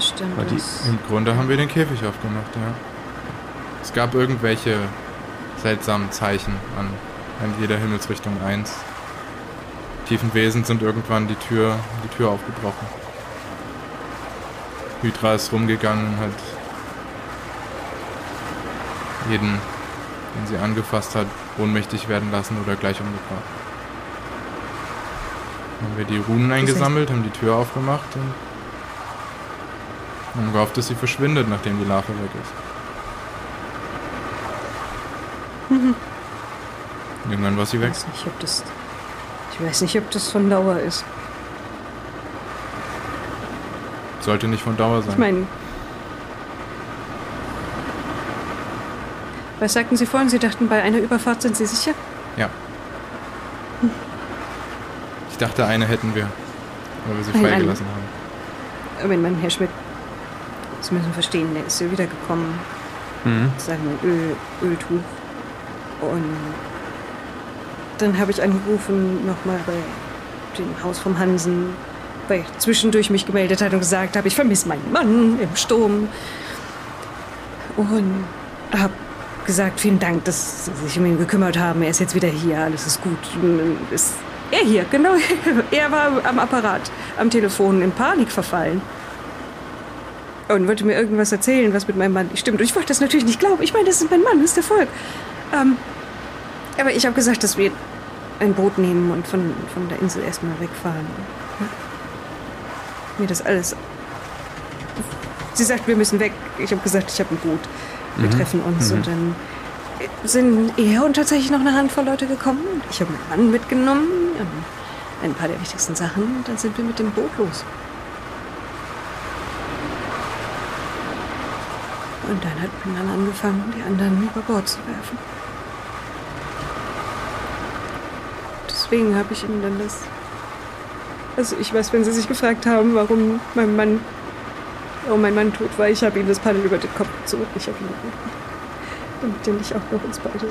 Stimmt. Die- das- Im Grunde haben wir den Käfig aufgemacht, ja. Es gab irgendwelche seltsamen Zeichen an, an jeder Himmelsrichtung 1. Tiefen Wesen sind irgendwann die Tür, die Tür aufgebrochen. Hydra ist rumgegangen hat jeden, den sie angefasst hat, ohnmächtig werden lassen oder gleich umgebracht. Dann haben wir die Runen eingesammelt, haben die Tür aufgemacht und haben gehofft, dass sie verschwindet, nachdem die Larve weg ist. Irgendwann war sie Ich weg. weiß nicht, ob das. Ich weiß nicht, ob das von Dauer ist. Sollte nicht von Dauer sein. Ich meine. Was sagten Sie vorhin? Sie dachten, bei einer Überfahrt sind Sie sicher? Ja. Ich dachte, eine hätten wir, weil wir sie Nein, freigelassen haben. Aber mein Herr Schmidt, Sie müssen verstehen, der ist ja wiedergekommen. Mhm. Sagen wir Öl, Öltuch. Und dann habe ich angerufen, nochmal bei dem Haus vom Hansen, weil ich zwischendurch mich gemeldet hat und gesagt habe, ich vermisse meinen Mann im Sturm. Und habe gesagt, vielen Dank, dass Sie sich um ihn gekümmert haben. Er ist jetzt wieder hier, alles ist gut. Ist er hier, genau. Er war am Apparat, am Telefon in Panik verfallen. Und wollte mir irgendwas erzählen, was mit meinem Mann nicht stimmt. Und ich wollte das natürlich nicht glauben. Ich meine, das ist mein Mann, das ist der Volk. Ähm, aber ich habe gesagt, dass wir ein Boot nehmen und von, von der Insel erstmal wegfahren. Mir das alles. Sie sagt, wir müssen weg. Ich habe gesagt, ich habe ein Boot. Wir treffen uns. Und dann sind er und tatsächlich noch eine Handvoll Leute gekommen. Ich habe meinen Mann mitgenommen. und Ein paar der wichtigsten Sachen. Und dann sind wir mit dem Boot los. Und dann hat man dann angefangen, die anderen über Bord zu werfen. Deswegen habe ich ihm dann das. Also ich weiß, wenn Sie sich gefragt haben, warum mein Mann, warum mein Mann tot war, ich habe ihm das Paddel über den Kopf gezogen. Ich habe ihn damit er nicht auch noch uns beide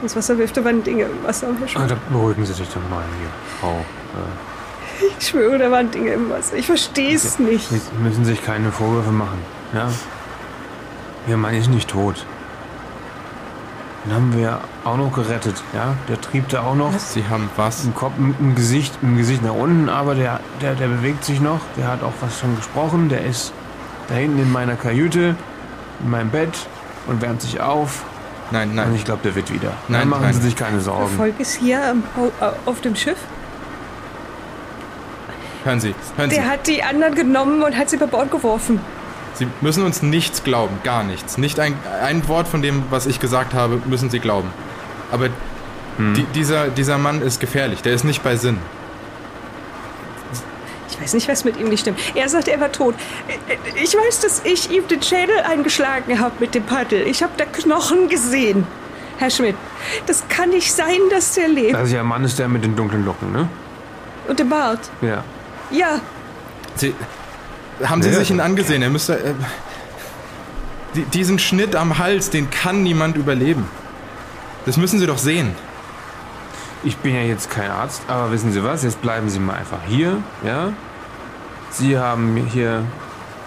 ins Wasser wirft. Da waren Dinge im Wasser. Ah, da beruhigen Sie sich doch mal hier, Frau. Äh, Ich schwöre, da waren Dinge im Wasser. Ich verstehe es nicht. Sie müssen sich keine Vorwürfe machen. Ja? Ihr Mann ist nicht tot. Den haben wir auch noch gerettet. Ja? Der trieb da auch noch. Sie haben was? Im Kopf, im, im Gesicht, im Gesicht nach unten, aber der, der, der bewegt sich noch. Der hat auch was schon gesprochen. Der ist da hinten in meiner Kajüte, in meinem Bett und wärmt sich auf. Nein, Und nein. ich glaube, der wird wieder. Nein, Dann machen nein. Sie sich keine Der Sorgen. Volk ist hier äh, auf dem Schiff. Hören Sie, hören Sie. Der hat die anderen genommen und hat sie über Bord geworfen. Sie müssen uns nichts glauben, gar nichts. Nicht ein, ein Wort von dem, was ich gesagt habe, müssen Sie glauben. Aber die, dieser, dieser Mann ist gefährlich, der ist nicht bei Sinn. Ich weiß nicht, was mit ihm nicht stimmt. Er sagt, er war tot. Ich weiß, dass ich ihm den Schädel eingeschlagen habe mit dem Paddel. Ich habe da Knochen gesehen. Herr Schmidt, das kann nicht sein, dass der lebt. Ja ein Mann ist der mit den dunklen Locken, ne? Und dem Bart. Ja. Ja, Sie, haben Sie Ja, sich ihn angesehen? Er müsste. Äh, die, diesen Schnitt am Hals, den kann niemand überleben. Das müssen Sie doch sehen. Ich bin ja jetzt kein Arzt, aber wissen Sie was? Jetzt bleiben Sie mal einfach hier, ja? Sie haben hier,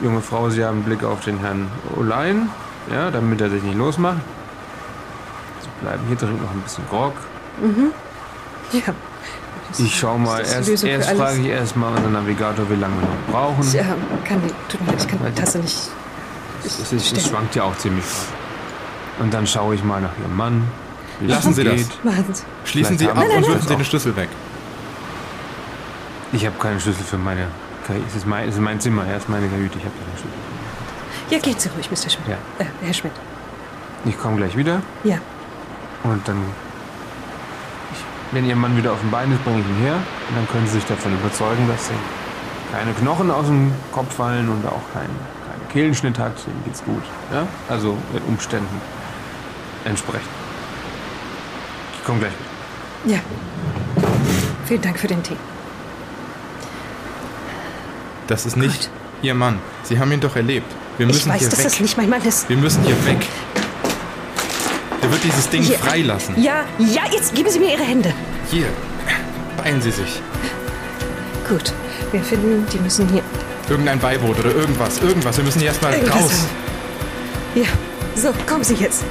junge Frau, Sie haben einen Blick auf den Herrn Olein, ja, damit er sich nicht losmacht. Sie bleiben hier, trinken noch ein bisschen Grog. ja. Ich schau mal, erst, erst frage ich erstmal unseren Navigator, wie lange wir noch brauchen. Ich äh, kann die, tut mir leid, ich kann die Tasse nicht. Es, ist, es Stimmt. schwankt ja auch ziemlich. Und dann schaue ich mal nach Ihrem Mann. Es Lassen Sie das. Sie. Schließen Vielleicht Sie ab wir und wirfen Sie den Schlüssel weg. Ich habe keinen Schlüssel für meine Kajüte. Es ist mein, es ist mein Zimmer, er ist meine Kajüte. Ich habe keinen Schlüssel. Ja, gehen Sie ruhig, Mr. Schmidt. Ja. Äh, Herr Schmidt. Ich komme gleich wieder. Ja. Und dann, ich, wenn Ihr Mann wieder auf dem Bein ist, bringe ich ihn her. Und dann können Sie sich davon überzeugen, dass Sie keine Knochen aus dem Kopf fallen und auch keinen keinen Kehlenschnitt hat. Ihm geht's gut. Ja? Also den Umständen entsprechend. Ich komme gleich wieder. Ja. Vielen Dank für den Tee. Das ist nicht Gut. Ihr Mann. Sie haben ihn doch erlebt. Wir müssen Ich weiß, hier dass weg. das nicht mein Mann ist. Wir müssen hier weg. Er wird dieses Ding Hier. freilassen. Ja, ja, jetzt geben Sie mir Ihre Hände. Hier. Beeilen Sie sich. Gut. Wir finden, die müssen hier. Irgendein Beiboot oder irgendwas. Irgendwas. Wir müssen hier erstmal raus. haben. Ja. So, kommen Sie jetzt.